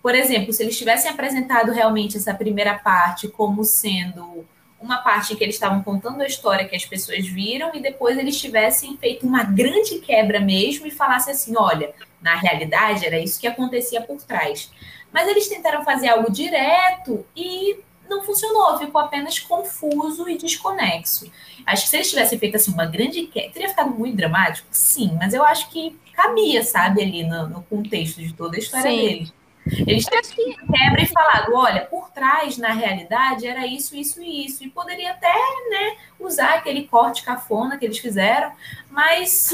H: Por exemplo, se eles tivessem apresentado realmente essa primeira parte como sendo uma parte em que eles estavam contando a história que as pessoas viram e depois eles tivessem feito uma grande quebra mesmo e falassem assim, olha, na realidade era isso que acontecia por trás. Mas eles tentaram fazer algo direto e não funcionou, ficou apenas confuso e desconexo. Acho que se eles tivessem feito assim uma grande queda, teria ficado muito dramático, sim, mas eu acho que cabia, sabe, ali no, no contexto de toda a história sim. deles. Eles teriam que quebra e falado, olha, por trás, na realidade, era isso, isso e isso. E poderia até, né, usar aquele corte cafona que eles fizeram, mas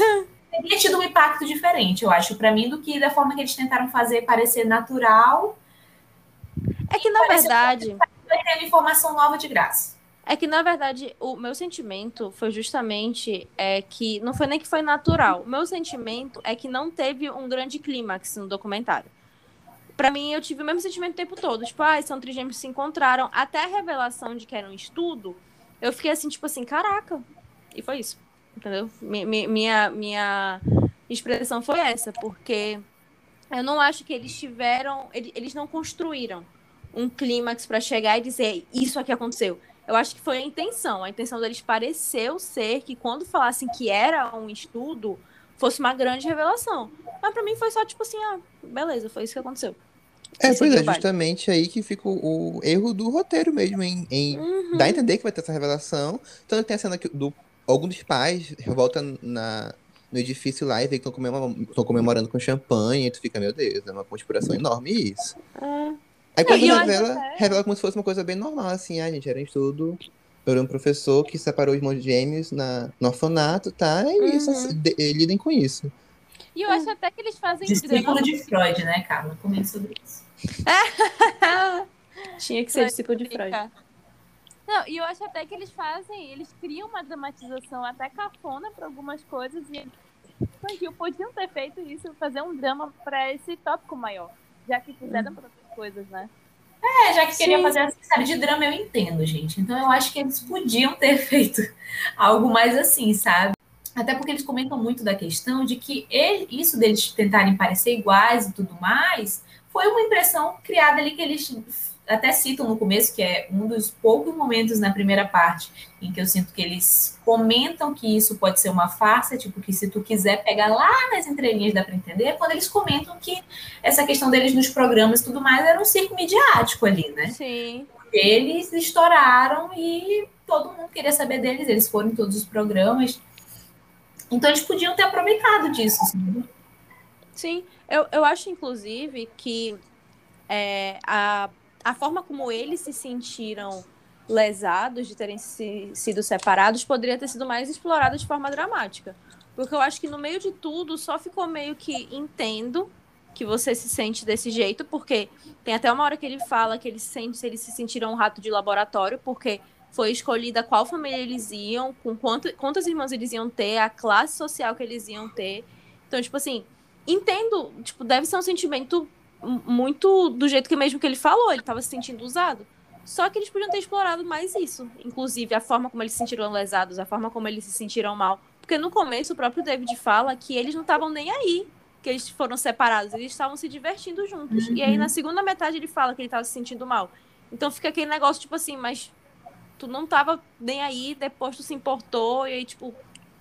H: teria tido um impacto diferente, eu acho, para mim, do que da forma que eles tentaram fazer parecer natural.
I: É que, na verdade
H: informação nova de graça.
I: É que, na verdade, o meu sentimento foi justamente é, que não foi nem que foi natural. O meu sentimento é que não teve um grande clímax no documentário. Para mim, eu tive o mesmo sentimento o tempo todo. Tipo, ah, são trigêmeos se encontraram. Até a revelação de que era um estudo, eu fiquei assim, tipo assim, caraca. E foi isso. Entendeu? Minha, minha expressão foi essa, porque eu não acho que eles tiveram. Eles não construíram um clímax para chegar e dizer isso aqui aconteceu. Eu acho que foi a intenção. A intenção deles pareceu ser que quando falassem que era um estudo, fosse uma grande revelação. Mas para mim foi só tipo assim, ah, beleza, foi isso que aconteceu.
G: É, pois é, justamente aí que fica o, o, erro do roteiro mesmo, em, em uhum. dar a entender que vai ter essa revelação. Tanto que tem a cena que do, algum dos pais volta na, no edifício lá e vê que estão comemorando, comemorando com champanhe, e tu fica, meu Deus, é uma conspiração enorme isso. É. Aí quando revela, até... revela como se fosse uma coisa bem normal, assim, ah, gente, era um estudo por um professor que separou os irmãos gêmeos na, no orfanato, tá? E uhum. isso, assim, de, lidem com isso.
F: E eu acho até que eles fazem
H: Discípulo de Freud, né, Carla? Comente sobre isso. (laughs)
I: Tinha que ser discípulo de Freud.
F: Não, e eu acho até que eles fazem, eles criam uma dramatização até cafona para algumas coisas e eles podiam ter feito isso, fazer um drama para esse tópico maior, já que fizeram uhum. para coisas, né?
H: É, já que Sim. queria fazer essa série de drama, eu entendo, gente. Então eu acho que eles podiam ter (laughs) feito algo mais assim, sabe? Até porque eles comentam muito da questão de que ele, isso deles tentarem parecer iguais e tudo mais foi uma impressão criada ali que eles até citam no começo, que é um dos poucos momentos na primeira parte em que eu sinto que eles comentam que isso pode ser uma farsa, tipo, que se tu quiser pegar lá nas entrelinhas dá para entender, quando eles comentam que essa questão deles nos programas e tudo mais era um circo midiático ali, né?
I: Sim.
H: Eles estouraram e todo mundo queria saber deles, eles foram em todos os programas. Então eles podiam ter aproveitado disso,
I: sim. Sim, eu, eu acho, inclusive, que é, a a forma como eles se sentiram lesados de terem se, sido separados poderia ter sido mais explorada de forma dramática. Porque eu acho que no meio de tudo só ficou meio que entendo que você se sente desse jeito, porque tem até uma hora que ele fala que eles, sente, eles se sentiram um rato de laboratório, porque foi escolhida qual família eles iam, com quanto, quantas irmãs eles iam ter, a classe social que eles iam ter. Então, tipo assim, entendo, tipo, deve ser um sentimento muito do jeito que mesmo que ele falou, ele estava se sentindo usado. Só que eles podiam ter explorado mais isso, inclusive a forma como eles se sentiram lesados, a forma como eles se sentiram mal. Porque no começo o próprio David fala que eles não estavam nem aí que eles foram separados, eles estavam se divertindo juntos. Uhum. E aí na segunda metade ele fala que ele estava se sentindo mal. Então fica aquele negócio tipo assim, mas tu não tava nem aí, depois tu se importou e aí tipo,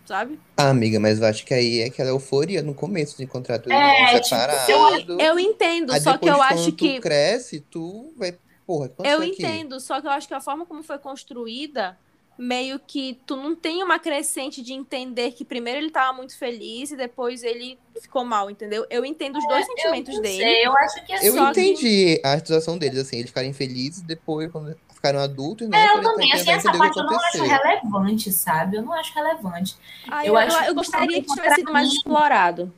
I: sabe?
G: Ah, amiga, mas eu acho que aí é aquela euforia no começo de encontrar tudo é, separado.
I: Tipo, eu, eu entendo, só que eu acho que.
G: tu cresce, tu vai porra, que
I: Eu
G: aqui?
I: entendo, só que eu acho que a forma como foi construída, meio que tu não tem uma crescente de entender que primeiro ele tava muito feliz e depois ele ficou mal, entendeu? Eu entendo os dois sentimentos
H: É, eu não
I: dele.
H: sei, eu acho que
G: Eu
I: Só que-
G: entendi a situação deles, assim, eles ficarem felizes depois, quando ficaram adultos, né?
H: É, eu
G: foram
H: também, assim, essa parte eu não acho relevante, sabe? Eu não acho relevante.
I: Ah,
H: Eu
I: eu,
H: acho
I: eu- eu gostaria que tivesse sido mais explorado.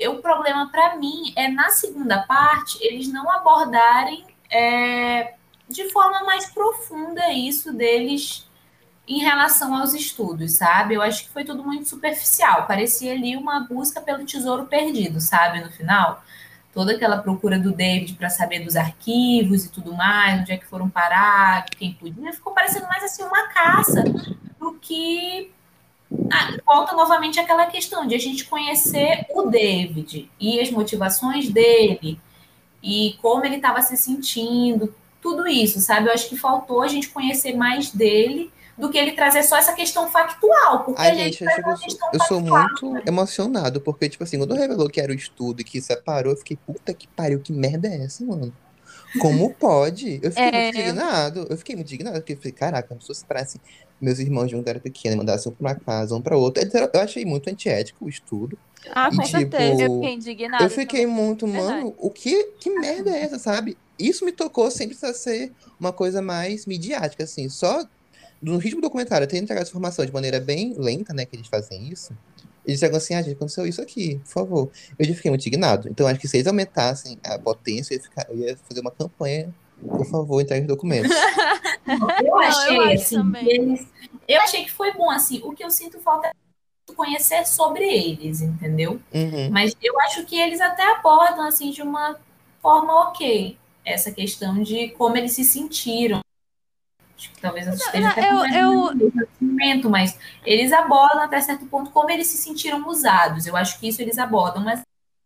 H: E o problema pra mim é na segunda parte eles não abordarem é, de forma mais profunda isso deles em relação aos estudos, sabe? Eu acho que foi tudo muito superficial. Parecia ali uma busca pelo tesouro perdido, sabe? No final, toda aquela procura do David para saber dos arquivos e tudo mais, onde é que foram parar, quem podia, ficou parecendo mais assim uma caça do que ah, novamente àquela questão de a gente conhecer o David e as motivações dele e como ele estava se sentindo, tudo isso, sabe? Eu acho que faltou a gente conhecer mais dele do que ele trazer só essa questão factual, porque
G: Ai,
H: a gente
G: eu, eu
H: a
G: sou,
H: questão
G: eu sou muito
H: né?
G: emocionado, porque, tipo assim, quando revelou que era o estudo e que separou, eu fiquei, puta que pariu, que merda é essa, mano? Como (laughs) pode? Eu fiquei
I: É.
G: muito indignado. Eu fiquei muito indignado, porque eu falei, caraca, se separassem meus irmãos de um era pequeno e mandassem um pra uma casa, um pra outro. Eu achei muito antiético o estudo.
I: Ah,
G: E,
I: com
G: tipo,
I: certeza.
F: Eu fiquei indignada.
G: Eu fiquei muito,
F: Verdade.
G: mano, o que, que merda é essa, sabe? Isso me tocou sem precisar ser uma coisa mais midiática, assim. Só no ritmo do documentário, tendo entregado essa informação de maneira bem lenta, né, que eles fazem isso. Eles chegam assim, ah, gente, aconteceu isso aqui, por favor. Eu já fiquei muito indignado. Então, acho que se eles aumentassem a potência, eu ia, ficar- eu ia fazer uma campanha, por favor, entregue os documentos. (laughs)
H: Eu achei,
I: eu acho
H: assim, eles, eu achei que foi bom, assim, o que eu sinto falta é conhecer sobre eles, entendeu?
G: Uhum.
H: Mas eu acho que eles até abordam, assim, de uma forma ok, essa questão de como eles se sentiram. Acho que talvez eu esteja até
I: eu-
H: com mais sentimento, mas eles abordam até certo ponto como eles se sentiram usados. Eu acho que isso eles abordam, mas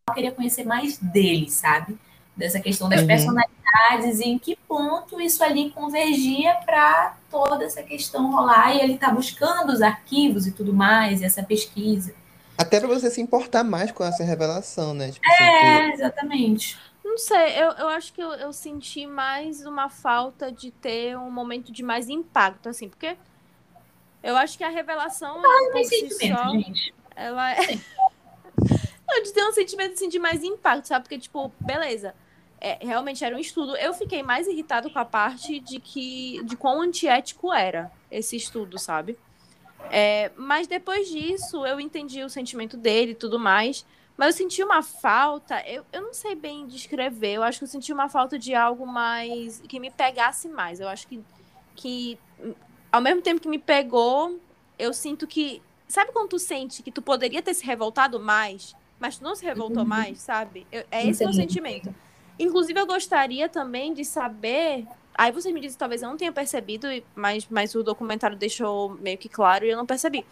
H: eu queria conhecer mais deles, sabe? Dessa questão das
G: Uhum.
H: personalidades e em que ponto isso ali convergia para toda essa questão rolar e ele tá buscando os arquivos e tudo mais, e essa pesquisa.
G: Até pra você se importar mais com essa revelação, né? Tipo, assim,
H: É, exatamente.
I: Não sei, eu, eu acho que eu, eu senti mais uma falta de ter um momento de mais impacto, assim, porque eu acho que a revelação
H: Tem
I: por si só,
H: gente.
I: ela é. Não, (laughs) de ter um sentimento assim, de mais impacto, sabe? Porque, tipo, beleza. É, realmente era um estudo. Eu fiquei mais irritado com a parte de que. de quão antiético era esse estudo, sabe? É, mas depois disso, eu entendi o sentimento dele e tudo mais. Mas eu senti uma falta, eu, eu não sei bem descrever, eu acho que eu senti uma falta de algo mais. que me pegasse mais. Eu acho que, que ao mesmo tempo que me pegou, eu sinto que. Sabe quando tu sente que tu poderia ter se revoltado mais, mas tu não se revoltou
H: Uhum.
I: mais, sabe? Eu- é esse o meu sentimento. Inclusive, eu gostaria também de saber. Aí você me disse, talvez eu não tenha percebido, mas, mas o documentário deixou meio que claro e eu não percebi.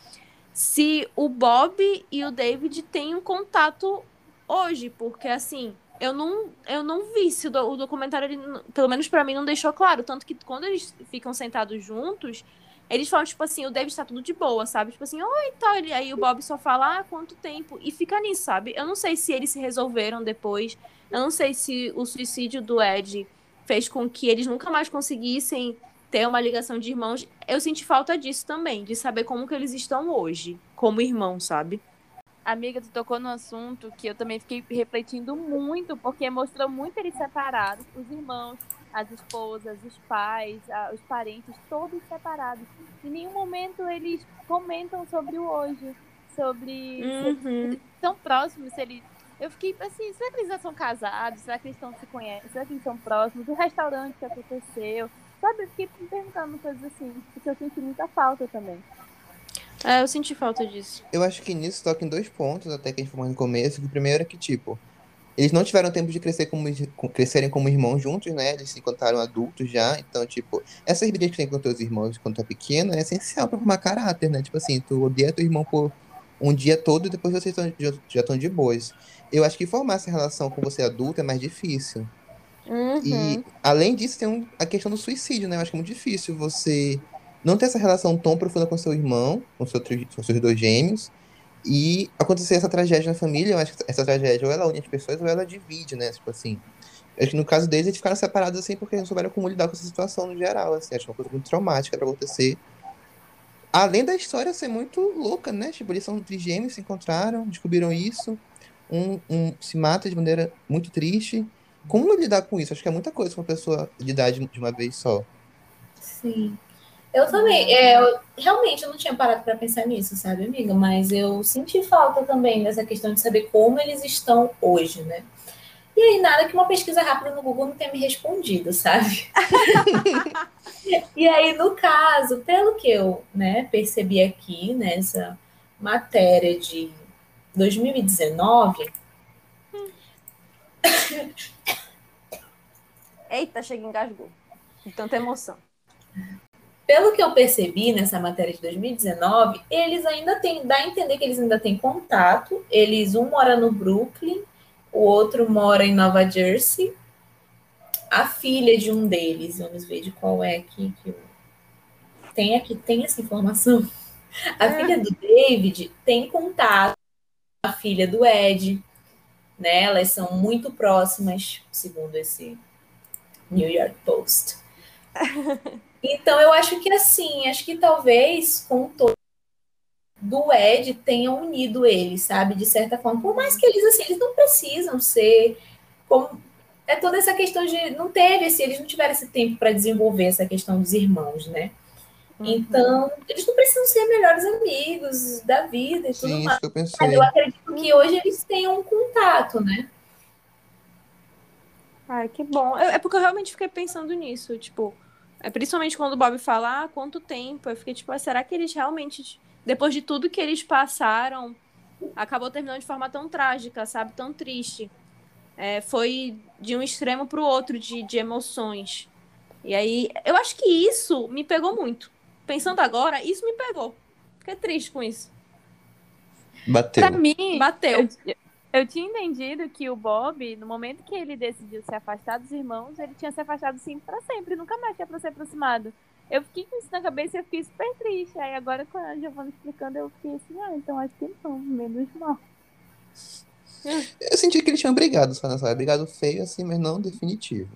I: Se o Bob e o David têm um contato hoje, porque assim, eu não, eu não vi se o, do- o documentário, ele pelo menos pra mim, não deixou claro. Tanto que quando eles ficam sentados juntos, eles falam, tipo assim, o David tá tudo de boa, sabe? Tipo assim, oi, tal. Ele, aí o Bob só fala, ah, quanto tempo? E fica nisso, sabe? Eu não sei se eles se resolveram depois. Eu não sei se o suicídio do Ed fez com que eles nunca mais conseguissem ter uma ligação de irmãos. Eu senti falta disso também, de saber como que eles estão hoje, como irmãos, sabe?
F: Amiga, tu tocou no assunto que eu também fiquei refletindo muito, porque mostrou muito eles separados, os irmãos, as esposas, os pais, os parentes, todos separados. Em nenhum momento eles comentam sobre o hoje, sobre eles estão próximos, se eles. Eu fiquei assim, será que eles já são casados? Será que eles estão se conhecem? Será que eles são próximos? O restaurante que aconteceu? Sabe, eu fiquei me perguntando coisas assim, porque eu senti muita falta também.
I: É, eu senti falta disso.
G: Eu acho que nisso toca em dois pontos, até que a gente falou no começo. Que o primeiro é que, tipo, eles não tiveram tempo de crescer como, com- crescerem como irmãos juntos, né? Eles se encontraram adultos já. Então, tipo, essa briga que tem com teus irmãos quando tu é pequeno é essencial pra formar caráter, né? Tipo assim, tu odeia teu irmão por um dia todo e depois vocês tão- já já estão de boas. Eu acho que formar essa relação com você adulto é mais difícil.
I: Uhum.
G: E, além disso, tem um- a questão do suicídio, né? Eu acho que é muito difícil você não ter essa relação tão profunda com seu irmão, com, seu, com seus dois gêmeos, e acontecer essa tragédia na família. Eu acho que essa tragédia ou ela une as pessoas ou ela divide, né? Tipo assim. Acho que no caso deles, eles ficaram separados assim porque não souberam como lidar com essa situação no geral. Assim, acho que é uma coisa muito traumática pra acontecer. Além da história ser muito louca, né? Tipo, eles são trigêmeos, se encontraram, descobriram isso. Um, um se mata de maneira muito triste. Como lidar com isso? Acho que é muita coisa pra uma pessoa lidar de de uma vez só.
H: Sim. Eu também, é, eu, realmente eu não tinha parado para pensar nisso, sabe, amiga? Mas eu senti falta também dessa questão de saber como eles estão hoje, né? E aí, nada que uma pesquisa rápida no Google não tenha me respondido, sabe? (laughs) e aí, no caso, pelo que eu né, percebi aqui nessa matéria de 2019, (laughs)
I: Eita, chega e engasgou. De tanta emoção.
H: pelo que eu percebi nessa matéria de 2019, eles ainda têm, dá a entender que eles ainda têm contato. Eles, um mora no Brooklyn, o outro mora em Nova Jersey. A filha de um deles, vamos ver de qual é aqui que tem aqui, tem essa informação. A filha do David tem contato com a filha do Ed, né? Elas são muito próximas, segundo esse New York Post. Então, eu acho que assim, acho que talvez com todo do Ed tenha unido eles, sabe? De certa forma. Por mais que eles, assim, eles não precisam ser como. É toda essa questão de. Não teve esse, eles não tiveram esse tempo para desenvolver essa questão dos irmãos, né? Então, eles não precisam ser melhores amigos da vida e tudo
G: Sim,
H: mais.
G: isso que eu
H: Mas
G: pensei.
H: eu acredito que hoje eles tenham um contato, né?
I: Ai, que bom. Eu- é porque eu realmente fiquei pensando nisso, tipo, é principalmente quando o Bob fala, ah, quanto tempo? Eu fiquei tipo, ah, será que eles realmente, depois de tudo que eles passaram, acabou terminando de forma tão trágica, sabe? Tão triste. É, foi de um extremo pro outro de, de emoções. E aí, eu acho que isso me pegou muito. Pensando agora, isso me pegou. Fiquei triste com isso.
G: Bateu.
F: Pra mim,
I: Bateu.
F: eu, eu tinha entendido que o Bob, no momento que ele decidiu se afastar dos irmãos, ele tinha se afastado sim pra sempre, nunca mais tinha pra ser aproximado. Eu fiquei com isso na cabeça e eu fiquei super triste. Aí agora, com a Giovanna explicando, eu fiquei assim, ah, então acho que não, menos mal.
G: Eu senti que eles tinham brigado só nessa hora. Brigado feio, assim, mas não definitivo.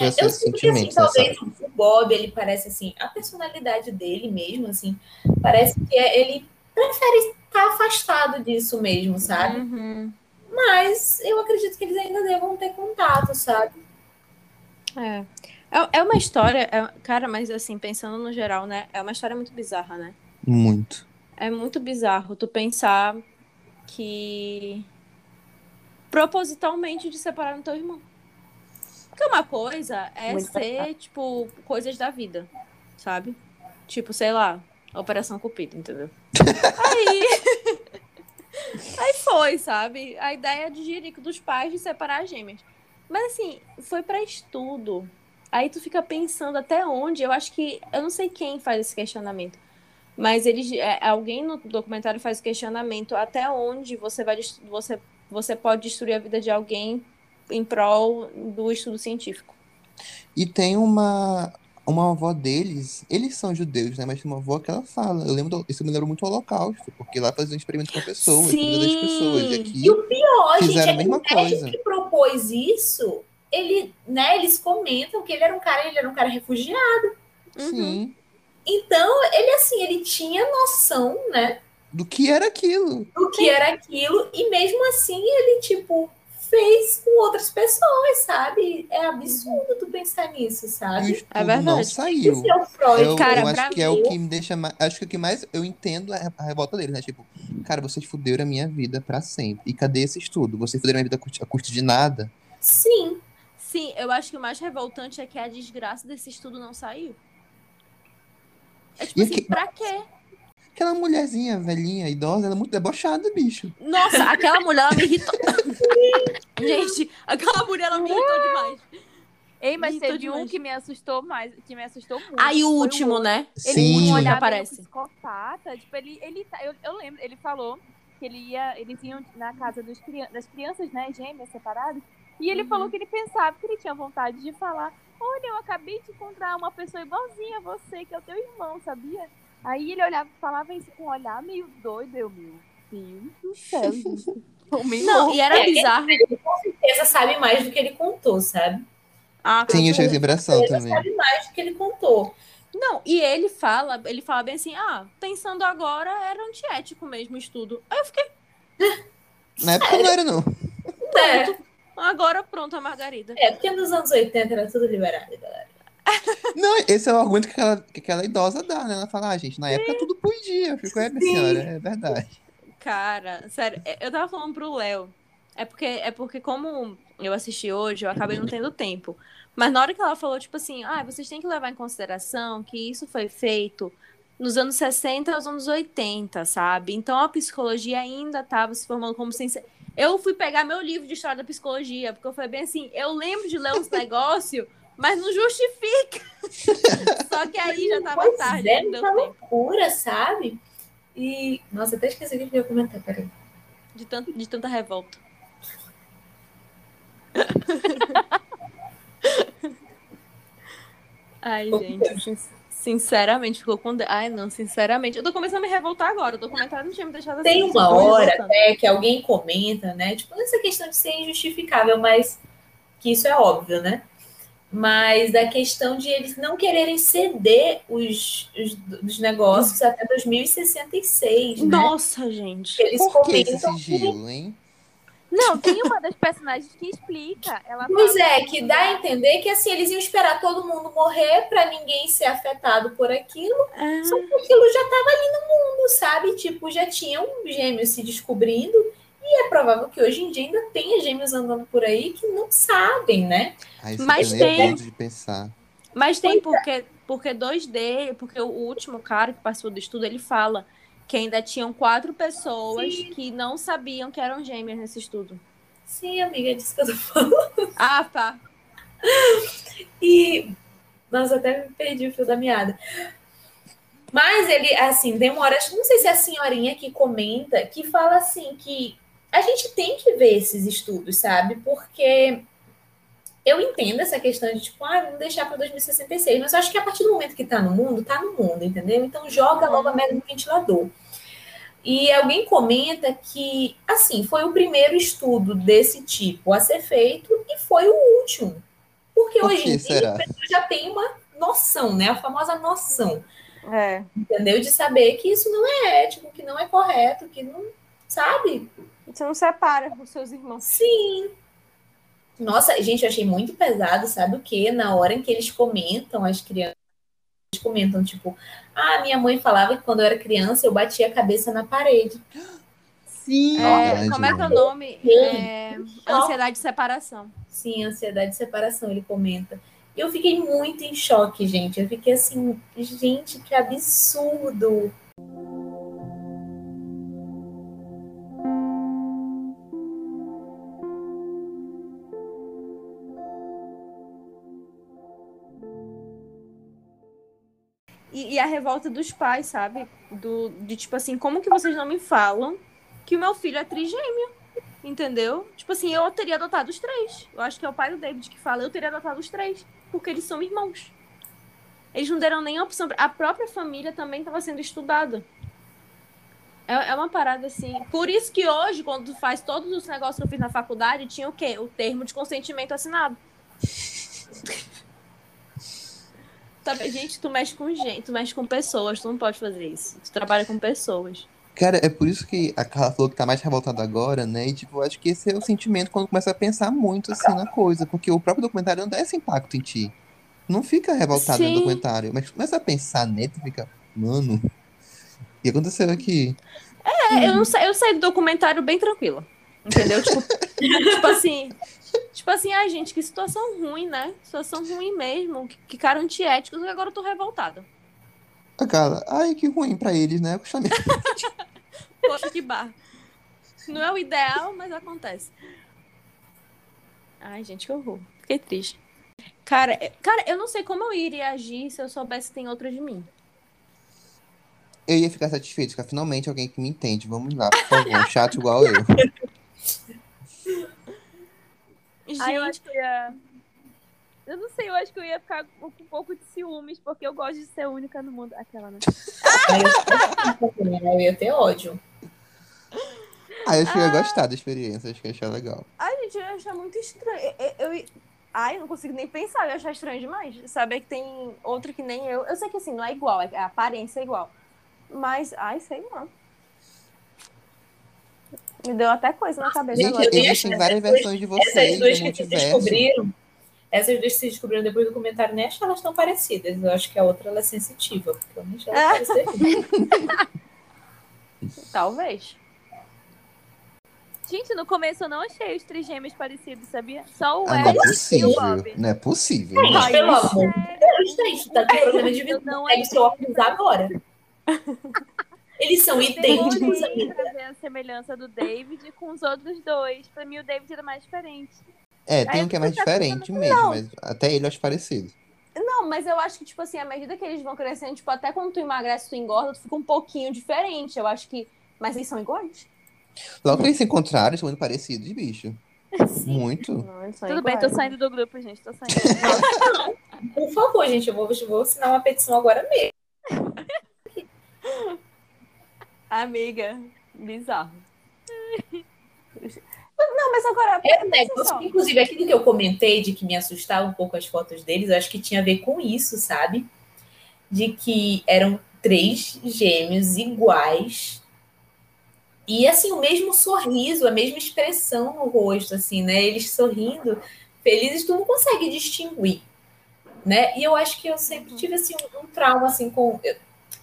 H: É, Eu sinto que, assim, talvez o Bob, ele parece, assim, a personalidade dele mesmo, assim, parece que é- ele prefere estar afastado disso mesmo, sabe?
I: Uhum.
H: Mas eu acredito que eles ainda devam ter contato, sabe?
I: É. É, é uma história, é- cara, mas assim, pensando no geral, né? É uma história muito bizarra, né?
G: Muito.
I: É muito bizarro tu pensar que propositalmente de separaram teu irmão. Porque uma coisa é
F: Muito
I: ser, tipo, coisas da vida, sabe? Tipo, sei lá, Operação Cupido, entendeu? (laughs) Aí. Aí foi, sabe? A ideia de Jerico dos pais de separar as gêmeas. Mas assim, foi pra estudo. Aí tu fica pensando até onde. Eu acho que. Eu não sei quem faz esse questionamento. Mas eles, é, alguém no documentário faz o questionamento até onde você vai você, você pode destruir a vida de alguém em prol do estudo científico.
G: E tem uma, uma avó deles, eles são judeus, né? Mas tem uma avó que ela fala. Eu lembro, do- isso me lembra muito o Holocausto, porque lá faziam experimento com pessoas, com das pessoas. E aqui
H: E o pior, gente, é
G: a
H: que
G: mesma
H: o médico
G: coisa.
H: que propôs isso, ele, né, eles comentam que ele era um cara, ele era um cara refugiado.
G: Sim.
H: Então, ele assim, ele tinha noção, né,
G: Do que era aquilo.
H: do que era aquilo, e mesmo assim ele, tipo, fez com outras pessoas, sabe? É absurdo tu pensar nisso, sabe?
I: É verdade.
G: não saiu.
H: É o Freud.
G: Eu,
I: Cara,
G: eu acho que é o
H: mim-
G: que me deixa mais. Acho que o que mais eu entendo é a revolta dele, né? Tipo, cara, vocês fuderam a minha vida pra sempre. E cadê esse estudo? Vocês fuderam a minha vida a custo, de nada?
H: Sim,
I: Sim, eu acho que o mais revoltante é que a desgraça desse estudo não saiu. É tipo
G: E
I: assim,
G: aqui-
I: pra quê?
G: Aquela mulherzinha, velhinha, idosa, ela é muito debochada, bicho.
I: Nossa, aquela mulher ela me irritou. (laughs) Gente, aquela mulher ela me irritou demais.
F: Ei, mas
I: Irritou
F: teve um que me assustou mais, que me assustou muito.
I: Aí o
F: foi
I: último,
F: outro.
I: né?
F: Ele
G: Sim.
F: um olhar
I: Aparece.
F: psicopata. Tipo, ele, ele tá- eu, eu lembro, ele falou que ele ia, eles iam na casa dos, das crianças, né, gêmeas separadas. E ele
I: Uhum.
F: falou que ele pensava que ele tinha vontade de falar: Olha, eu acabei de encontrar uma pessoa igualzinha a você, que é o teu irmão, sabia? Aí ele olhava, falava isso com um olhar meio doido, eu, meu Deus do céu, gente. (laughs) Não, e era
H: É,
F: bizarro.
H: Ele com certeza sabe mais do que ele contou, sabe?
I: Ah,
G: Sim, eu tive impressão
H: Ele
G: também.
H: sabe mais do que ele contou.
I: Não, e ele fala, ele fala bem assim, ah, pensando agora, era antiético mesmo o estudo. Aí eu fiquei, (laughs)
G: Na época não era, não.
H: É,
I: agora pronto, a Margarida.
H: é, porque nos anos 80 era tudo liberado, galera.
G: Não, esse é o argumento que aquela, que aquela idosa dá, né? Ela fala, ah, gente, na época tudo podia. Eu fico, é, minha senhora, é verdade.
I: Cara, sério, é- eu tava falando pro Léo. É porque, é porque como eu assisti hoje, eu acabei não tendo tempo. Mas na hora que ela falou, tipo assim, ah, vocês têm que levar em consideração que isso foi feito nos anos 60 aos anos 80, sabe? Então a psicologia ainda estava se formando como ciência. Eu fui pegar meu livro de história da psicologia, porque eu falei bem assim, eu lembro de ler uns (laughs) negócios, mas não justifica. (laughs) Só que aí já tava
H: Pois
I: tarde,
H: é,
I: não tempo.
H: loucura, sabe? E. Nossa, até esqueci o que eu ia comentar, peraí.
I: De, tanto, de tanta revolta. (laughs) Ai, gente, sin- sinceramente, ficou com. Ai, não, sinceramente. Eu tô começando a me revoltar agora. O documentário não tinha me deixado assim.
H: Tem
I: eu
H: uma hora até que alguém comenta, né? Tipo, essa questão de ser injustificável, mas que isso é óbvio, né? Mas da questão de eles não quererem ceder os, os, os negócios até 2066, né?
I: Nossa, gente.
H: Eles
G: Por que esse
H: que
G: sigilo, hein?
F: Não, tem uma das personagens que explica. Ela
H: Pois
F: fala-
H: é, que dá a entender que assim, eles iam esperar todo mundo morrer para ninguém ser afetado por aquilo,
I: Ah,
H: só que aquilo já estava ali no mundo, sabe? Tipo, já tinham gêmeos se descobrindo, e é provável que hoje em dia ainda tenha gêmeos andando por aí que não sabem, né?
I: Mas tem-
G: de pensar.
I: Mas tem porque, porque dois dele, porque o último cara que participou do estudo, ele fala que ainda tinham quatro pessoas
H: Sim.
I: que não sabiam que eram gêmeas nesse estudo.
H: Sim, amiga, é disso que eu tô falando.
I: Ah, tá.
H: E. Nossa, até me perdi o fio da meada. Mas ele, assim, demora. acho que Não sei se é a senhorinha que comenta, que fala assim que a gente tem que ver esses estudos, sabe? Porque eu entendo essa questão de, tipo, ah, vamos deixar para 2066, mas eu acho que a partir do momento que tá no mundo, tá no mundo, entendeu? Então joga logo a merda no ventilador. E alguém comenta que, assim, foi o primeiro estudo desse tipo a ser feito e foi o último. Porque
G: Por
H: hoje em dia
G: será?
H: as pessoas já têm uma noção, né? A famosa noção,
I: É.
H: entendeu? De saber que isso não é ético, que não é correto, que não. Sabe?
I: Você não separa os seus irmãos.
H: Sim. Nossa, gente, eu achei muito pesado, sabe o quê? Na hora em que eles comentam, as crianças eles comentam, tipo, ah, minha mãe falava que quando eu era criança eu batia a cabeça na parede.
G: Sim!
I: É, como é que é o nome? É, ansiedade de separação.
H: Sim, ansiedade de separação, ele comenta. E eu fiquei muito em choque, gente. Eu fiquei assim, gente, que absurdo.
I: E, a revolta dos pais, sabe? Do, de tipo assim, como que vocês não me falam que o meu filho é trigêmeo? Entendeu? Tipo assim, eu teria adotado os três. Eu acho que é o pai do David que fala, eu teria adotado os três. Porque eles são irmãos. Eles não deram nem a opção. A própria família também estava sendo estudada. É, é uma parada assim. Por isso que hoje, quando faz todos os negócios que eu fiz na faculdade, tinha o quê? O termo de consentimento assinado. Sabe, gente, tu mexe com gente, tu mexe com pessoas, tu não pode fazer isso. Tu trabalha com pessoas.
G: Cara, é por isso que a Carla falou que tá mais revoltada agora, né? E, tipo, eu acho que esse é o sentimento quando começa a pensar muito, assim, na coisa. Porque o próprio documentário não dá esse impacto em ti. Não fica revoltado no
I: Sim.
G: documentário. Mas começa a pensar neto e fica, mano, o que aconteceu aqui?
I: É, eu, não sa- eu saí do documentário bem tranquila. Entendeu? (laughs) Tipo, tipo assim. Tipo assim, ai, gente, que situação ruim, né? Situação ruim mesmo. Que, que cara antiético, e agora eu tô revoltada.
G: A Carla, ai, que ruim pra eles, né? Puxa, (laughs)
I: Poxa, que barra. Não é o ideal, mas acontece. Ai, gente, que horror. Fiquei triste. Cara, é- cara, eu não sei como eu iria agir se eu soubesse que tem outra de mim.
G: Eu ia ficar satisfeito, ficar finalmente alguém que me entende. Vamos lá, por favor, chato igual eu. (laughs)
I: Gente,
F: Ah, eu acho que eu ia. Eu não sei, eu acho que eu ia ficar com um pouco de ciúmes, porque eu gosto de ser única no mundo. Aquela, né?
H: Eu, ia ter ódio.
G: Ah, eu acho que eu ia gostar da experiência, acho que ia achar legal.
I: Ai, gente, eu ia achar muito estranho. Eu, eu- ai, eu não consigo nem pensar, eu ia achar estranho demais. Saber que tem outro que nem eu. Eu sei que assim, não é igual, é- a aparência é igual. Mas, ai, sei lá. Me deu até coisa na cabeça
G: Gente,
I: agora.
G: existem várias versões de vocês
H: Essas duas
G: no
H: que se descobriram, essas duas que se descobriram depois do comentário, nem acho que elas tão parecidas. Eu acho que a outra ela é sensitiva, porque eu nem achei ela (laughs) parecer.
I: Talvez.
F: Gente, no começo eu não achei os trigêmeos parecidos, sabia? Só o
G: Ah, não é
F: e
G: possível.
F: Bob.
G: Não é possível.
H: Gente,
F: Ai,
H: pelo amor de Deus, gente, tá com problema de
F: Eu
H: visão.
F: não
H: Pega o seu óculos agora. (laughs) Eles são idênticos,
F: pra ver a semelhança do David com os outros dois. Pra mim, o David era mais diferente.
G: É, tem
F: Aí
G: um que é
F: eu
G: mais diferente mesmo, mas até ele eu acho parecido.
I: Não, mas eu acho que, tipo assim, à medida que eles vão crescendo, tipo, até quando tu emagrece, tu engorda, tu fica um pouquinho diferente. Eu acho que. Mas eles são iguais?
G: Logo que eles se encontraram, eles são muito parecidos, bicho. Muito.
I: Não,
F: Tudo bem, tô saindo do grupo, gente. Tô saindo.
H: Por favor, gente, eu vou, vou assinar uma petição agora mesmo. (laughs)
I: Amiga, bizarro. Não, mas agora.
H: É um negócio, que, inclusive, aquilo que eu comentei de que me assustava um pouco as fotos deles, eu acho que tinha a ver com isso, sabe? De que eram três gêmeos iguais. E, assim, o mesmo sorriso, a mesma expressão no rosto, assim, né? Eles sorrindo, felizes, tu não consegue distinguir, né? E eu acho que eu sempre tive, assim, um, um trauma, assim, com... Eu,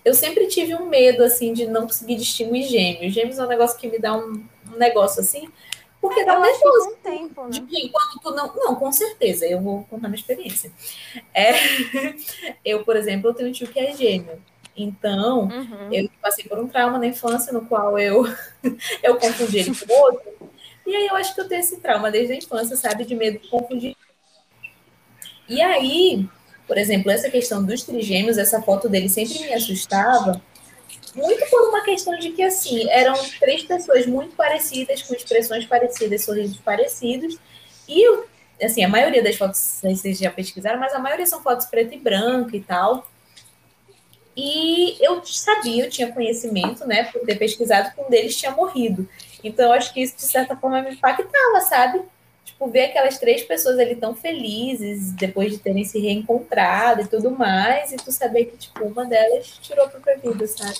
H: eu sempre tive um medo, assim, de não conseguir distinguir gêmeos. Gêmeos é um negócio que me dá um, um negócio, assim, porque dá
I: Eu
H: um
I: o tempo, né?
H: Tipo, enquanto tu não. Não, com certeza, eu vou contar minha experiência. É, (laughs) eu, por exemplo, eu tenho um tio que é gêmeo. Então,
I: Uhum.
H: eu passei por um trauma na infância no qual eu, (laughs) eu confundi ele com outro. E aí eu acho que eu tenho esse trauma desde a infância, sabe? De medo de confundir. E aí, por exemplo, essa questão dos trigêmeos, essa foto dele sempre me assustava, muito por uma questão de que, assim, eram três pessoas muito parecidas, com expressões parecidas, sorrisos parecidos, e, assim, a maioria das fotos, vocês já pesquisaram, mas a maioria são fotos preto e branco e tal, e eu sabia, eu tinha conhecimento, né, por ter pesquisado que um deles tinha morrido. Então, acho que isso, de certa forma, me impactava, sabe? Tipo, ver aquelas três pessoas ali tão felizes, depois de terem se reencontrado e tudo mais, e tu saber que, tipo, uma delas tirou a própria vida, sabe?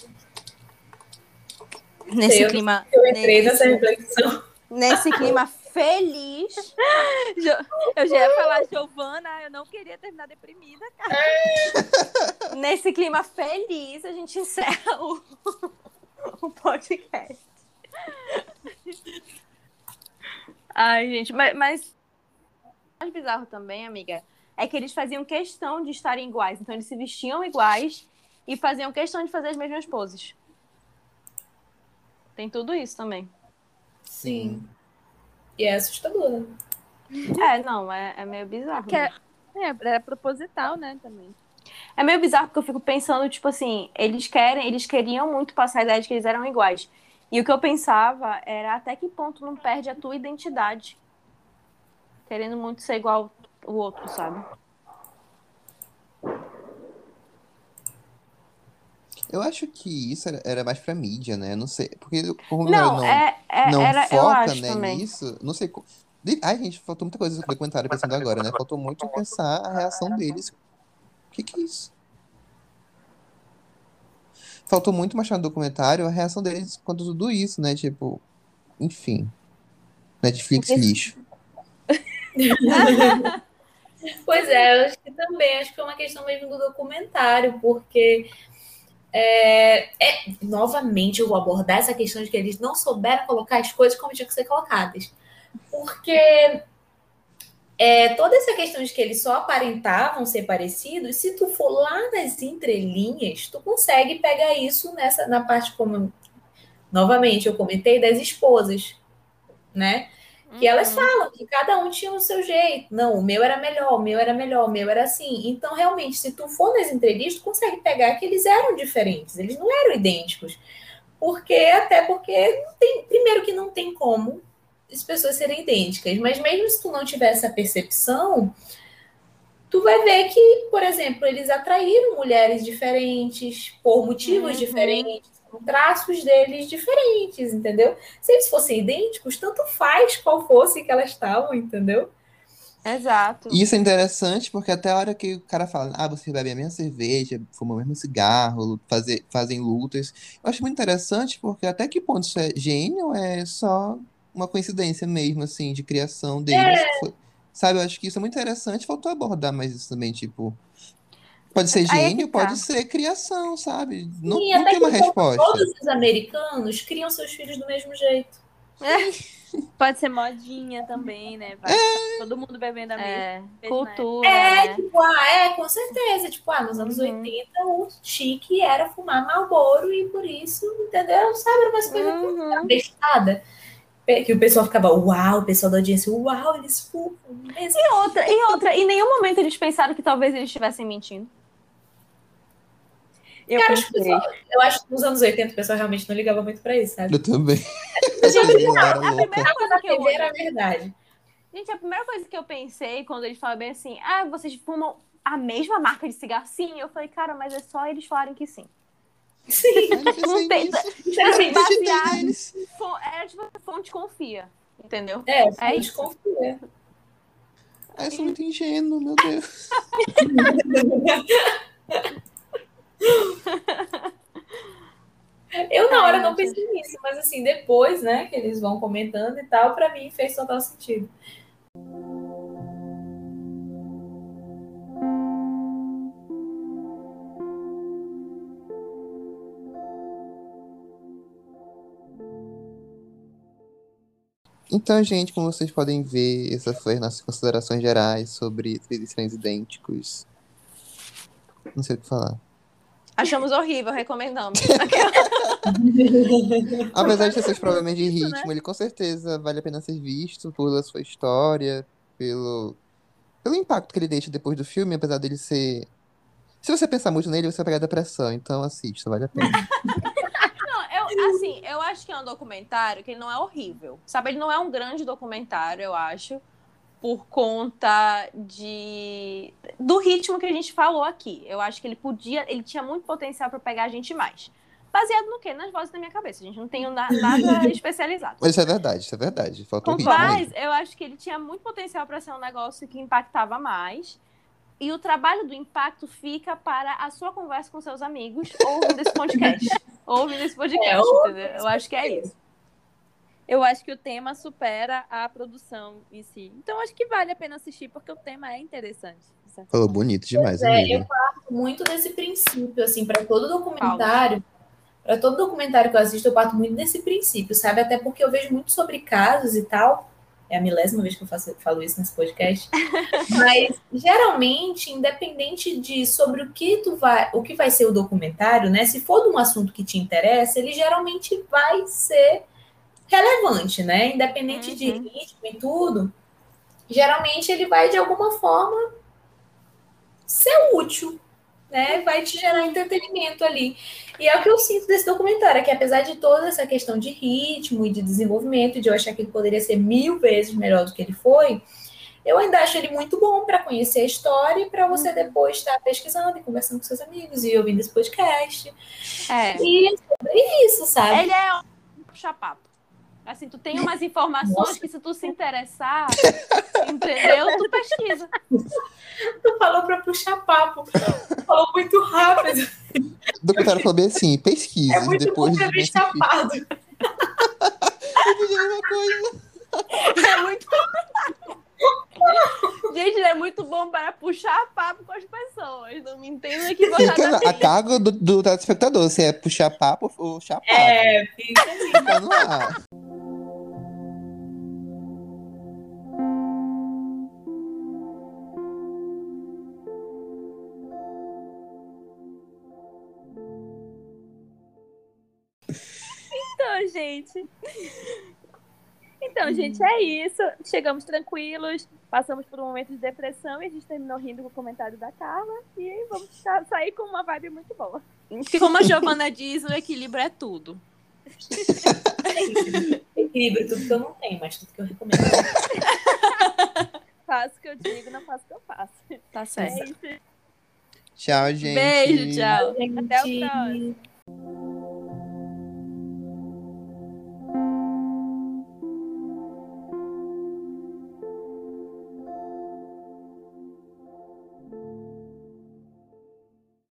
I: Nesse
H: Eu-
I: clima.
H: Eu entrei
I: nesse,
H: nessa reflexão.
I: nesse clima feliz. (laughs)
F: Eu já ia falar, Giovana, eu não queria terminar deprimida, cara.
I: Nesse clima feliz, a gente encerra o, (laughs) o podcast. Ai, gente, mas, mas o mais bizarro também, amiga, é que eles faziam questão de estarem iguais. Então, eles se vestiam iguais e faziam questão de fazer as mesmas poses. Tem tudo isso também.
H: Sim. E é assustador. né?
I: É, não, é, é meio bizarro.
F: Que é,
I: mesmo.
F: é, era proposital, né, também.
I: É meio bizarro porque eu fico pensando, tipo assim, eles querem, eles queriam muito passar a ideia de que eles eram iguais. E o que eu pensava era até que ponto não perde a tua identidade. Querendo muito ser igual o outro, sabe?
G: Eu acho que isso era, era mais pra mídia, né? Não sei. Porque como
I: Não,
G: não,
I: é, é
G: não
I: era,
G: foca né,
I: também.
G: nisso, não sei. Ai, gente, faltou muita coisa no documentário pensando agora, né? Faltou muito pensar a reação deles. O que que é isso? Faltou muito mostrar no documentário a reação deles quanto tudo isso, né? Tipo, enfim. Netflix
I: Porque-
G: lixo. (laughs)
H: Pois é, eu acho que também, acho que foi uma questão mesmo do documentário, porque é, é- novamente eu vou abordar essa questão de que eles não souberam colocar as coisas como tinham que ser colocadas. Porque é, toda essa questão de que eles só aparentavam ser parecidos, se tu for lá nas entrelinhas, tu consegue pegar isso nessa na parte como novamente eu comentei das esposas, né? Que elas falam que cada um tinha o seu jeito. Não, o meu era melhor, o meu era melhor, o meu era assim. Então, realmente, se tu for nas entrevistas, tu consegue pegar que eles eram diferentes, eles não eram idênticos. Porque, até porque, não tem, primeiro que não tem como as pessoas serem idênticas, mas mesmo se tu não tiver essa percepção, tu vai ver que, por exemplo, eles atraíram mulheres diferentes, por motivos
I: Uhum.
H: diferentes, são traços deles diferentes, entendeu? Se eles fossem idênticos, tanto faz qual fosse que elas estavam, entendeu?
I: Exato.
G: E isso é interessante porque até a hora que o cara fala, ah, você bebe a mesma cerveja, fuma o mesmo cigarro, fazer, fazem lutas. Eu acho muito interessante porque até que ponto isso é gênio é só uma coincidência mesmo, assim, de criação deles. Foi- sabe, eu acho que isso é muito interessante, faltou abordar mais isso também, tipo. Pode ser
I: Aí é
G: gênio,
I: tá.
G: pode ser criação, sabe? Não,
H: Sim,
G: não
H: até
G: tem uma resposta.
H: todos os americanos criam seus filhos do mesmo jeito.
F: Pode ser modinha também, né? Vai
G: É.
F: todo mundo bebendo a mesma.
I: É,
F: Mesma
I: cultura,
H: É,
I: né?
H: tipo, ah, é, com certeza. Tipo, ah, nos anos
I: Uhum.
H: 80 o chique era fumar Marlboro e por isso, entendeu? Sabe, era umas coisas
I: Uhum.
H: bestada. Que o pessoal ficava, uau, o pessoal da audiência, uau, eles fumam mesmo.
I: E outra, e outra, em nenhum momento eles pensaram que talvez eles estivessem mentindo.
F: Eu
H: Cara, acho pessoal- eu acho que nos anos 80 o pessoal realmente não ligava muito pra isso, sabe?
G: Eu também.
I: Gente, (laughs)
G: Eu era
I: a
G: louca.
I: primeira coisa que eu
H: era verdade.
I: Gente, a primeira coisa que eu pensei quando eles falam bem assim, ah, vocês fumam a mesma marca de cigarro? Sim, eu falei, cara, mas é só eles falarem que sim.
H: Sim.
G: Não
I: tem-. Tipo assim, baseado. Era tipo, fonte confia. Entendeu?
H: É,
I: É
H: é
I: isso.
H: desconfia.
G: Ah, eu sou muito ingênuo, meu Deus.
H: Eu na hora não pensei nisso, mas assim, depois, né, que eles vão comentando e tal, pra mim fez total sentido.
G: Então, gente, como vocês podem ver, essas foram as nossas considerações gerais sobre três estranhos idênticos. Não sei o que falar.
I: Achamos horrível, recomendamos. (laughs) (laughs)
G: Apesar de ter seus problemas de
F: Isso,
G: ritmo, ele com certeza vale a pena ser visto pela sua história, pelo, pelo impacto que ele deixa depois do filme, apesar dele ser. Se você pensar muito nele, você vai pegar depressão, então assista, vale a pena. (laughs)
I: Assim, eu acho que é um documentário que ele não é horrível. Sabe, ele não é um grande documentário, eu acho, por conta de do ritmo que a gente falou aqui. Eu acho que ele podia, ele tinha muito potencial para pegar a gente mais. Baseado no quê? Nas vozes da minha cabeça. A gente não tem na- nada (laughs) especializado.
G: Mas isso é verdade, isso é verdade. Faltou ritmo aí.
I: Mas eu acho que ele tinha muito potencial para ser um negócio que impactava mais. E o trabalho do impacto fica para a sua conversa com seus amigos (laughs) ouvindo esse podcast. ouvindo esse podcast,
H: É, ou-
I: entendeu? Eu acho que é isso.
F: Eu acho que o tema supera a produção em si. Então acho que vale a pena assistir, porque o tema é interessante.
G: Falou bonito demais,
H: É,
G: amiga.
H: eu parto muito desse princípio, assim, para todo documentário, para todo documentário que eu assisto, eu parto muito desse princípio, sabe? Até porque eu vejo muito sobre casos e tal. É a milésima vez que eu faço, falo isso nesse podcast. Mas geralmente, independente de sobre o que tu vai, o que vai ser o documentário, né? Se for de um assunto que te interessa, ele geralmente vai ser relevante, né? Independente de
I: Uhum.
H: ritmo e tudo, geralmente ele vai de alguma forma ser útil, né? Vai te gerar entretenimento ali. E é o que eu sinto desse documentário, é que apesar de toda essa questão de ritmo e de desenvolvimento, de eu achar que ele poderia ser mil vezes melhor do que ele foi, eu ainda acho ele muito bom para conhecer a história e para você depois estar pesquisando e conversando com seus amigos e ouvindo esse podcast.
I: É.
H: E é isso, sabe?
I: Ele é um chapapo. Assim, tu tem umas informações
H: Nossa.
I: que se tu se interessar, (laughs) entendeu? Tu pesquisa. (laughs)
H: Tu falou para puxar papo, falou muito rápido,
G: O documentário falou bem assim, pesquise
H: é muito
G: depois
H: bom pra
G: de
H: chapado.
G: Coisa. (laughs)
I: É muito. Gente, ele é muito bom para puxar papo com as pessoas. Não me entendo
G: Fica
I: equivocadamente.
G: a cargo do, do telespectador, se é puxar papo ou chapar.
H: É, fica.
G: Fica no ar.
F: Gente. (laughs) Então, gente, é isso. Chegamos tranquilos, passamos por um momento de depressão e a gente terminou rindo com o comentário da Carla. E vamos sa- sair com uma vibe muito boa.
I: Como a Giovana diz, o equilíbrio é tudo. (laughs)
H: Equilíbrio, tudo que eu não tenho, mas tudo que eu recomendo. (laughs)
F: Faço o que eu digo, não faço o que eu faço.
I: Tá
F: É
I: certo.
F: isso.
G: Tchau, gente.
I: Beijo, tchau.
F: Até o
H: Gente,
F: próximo.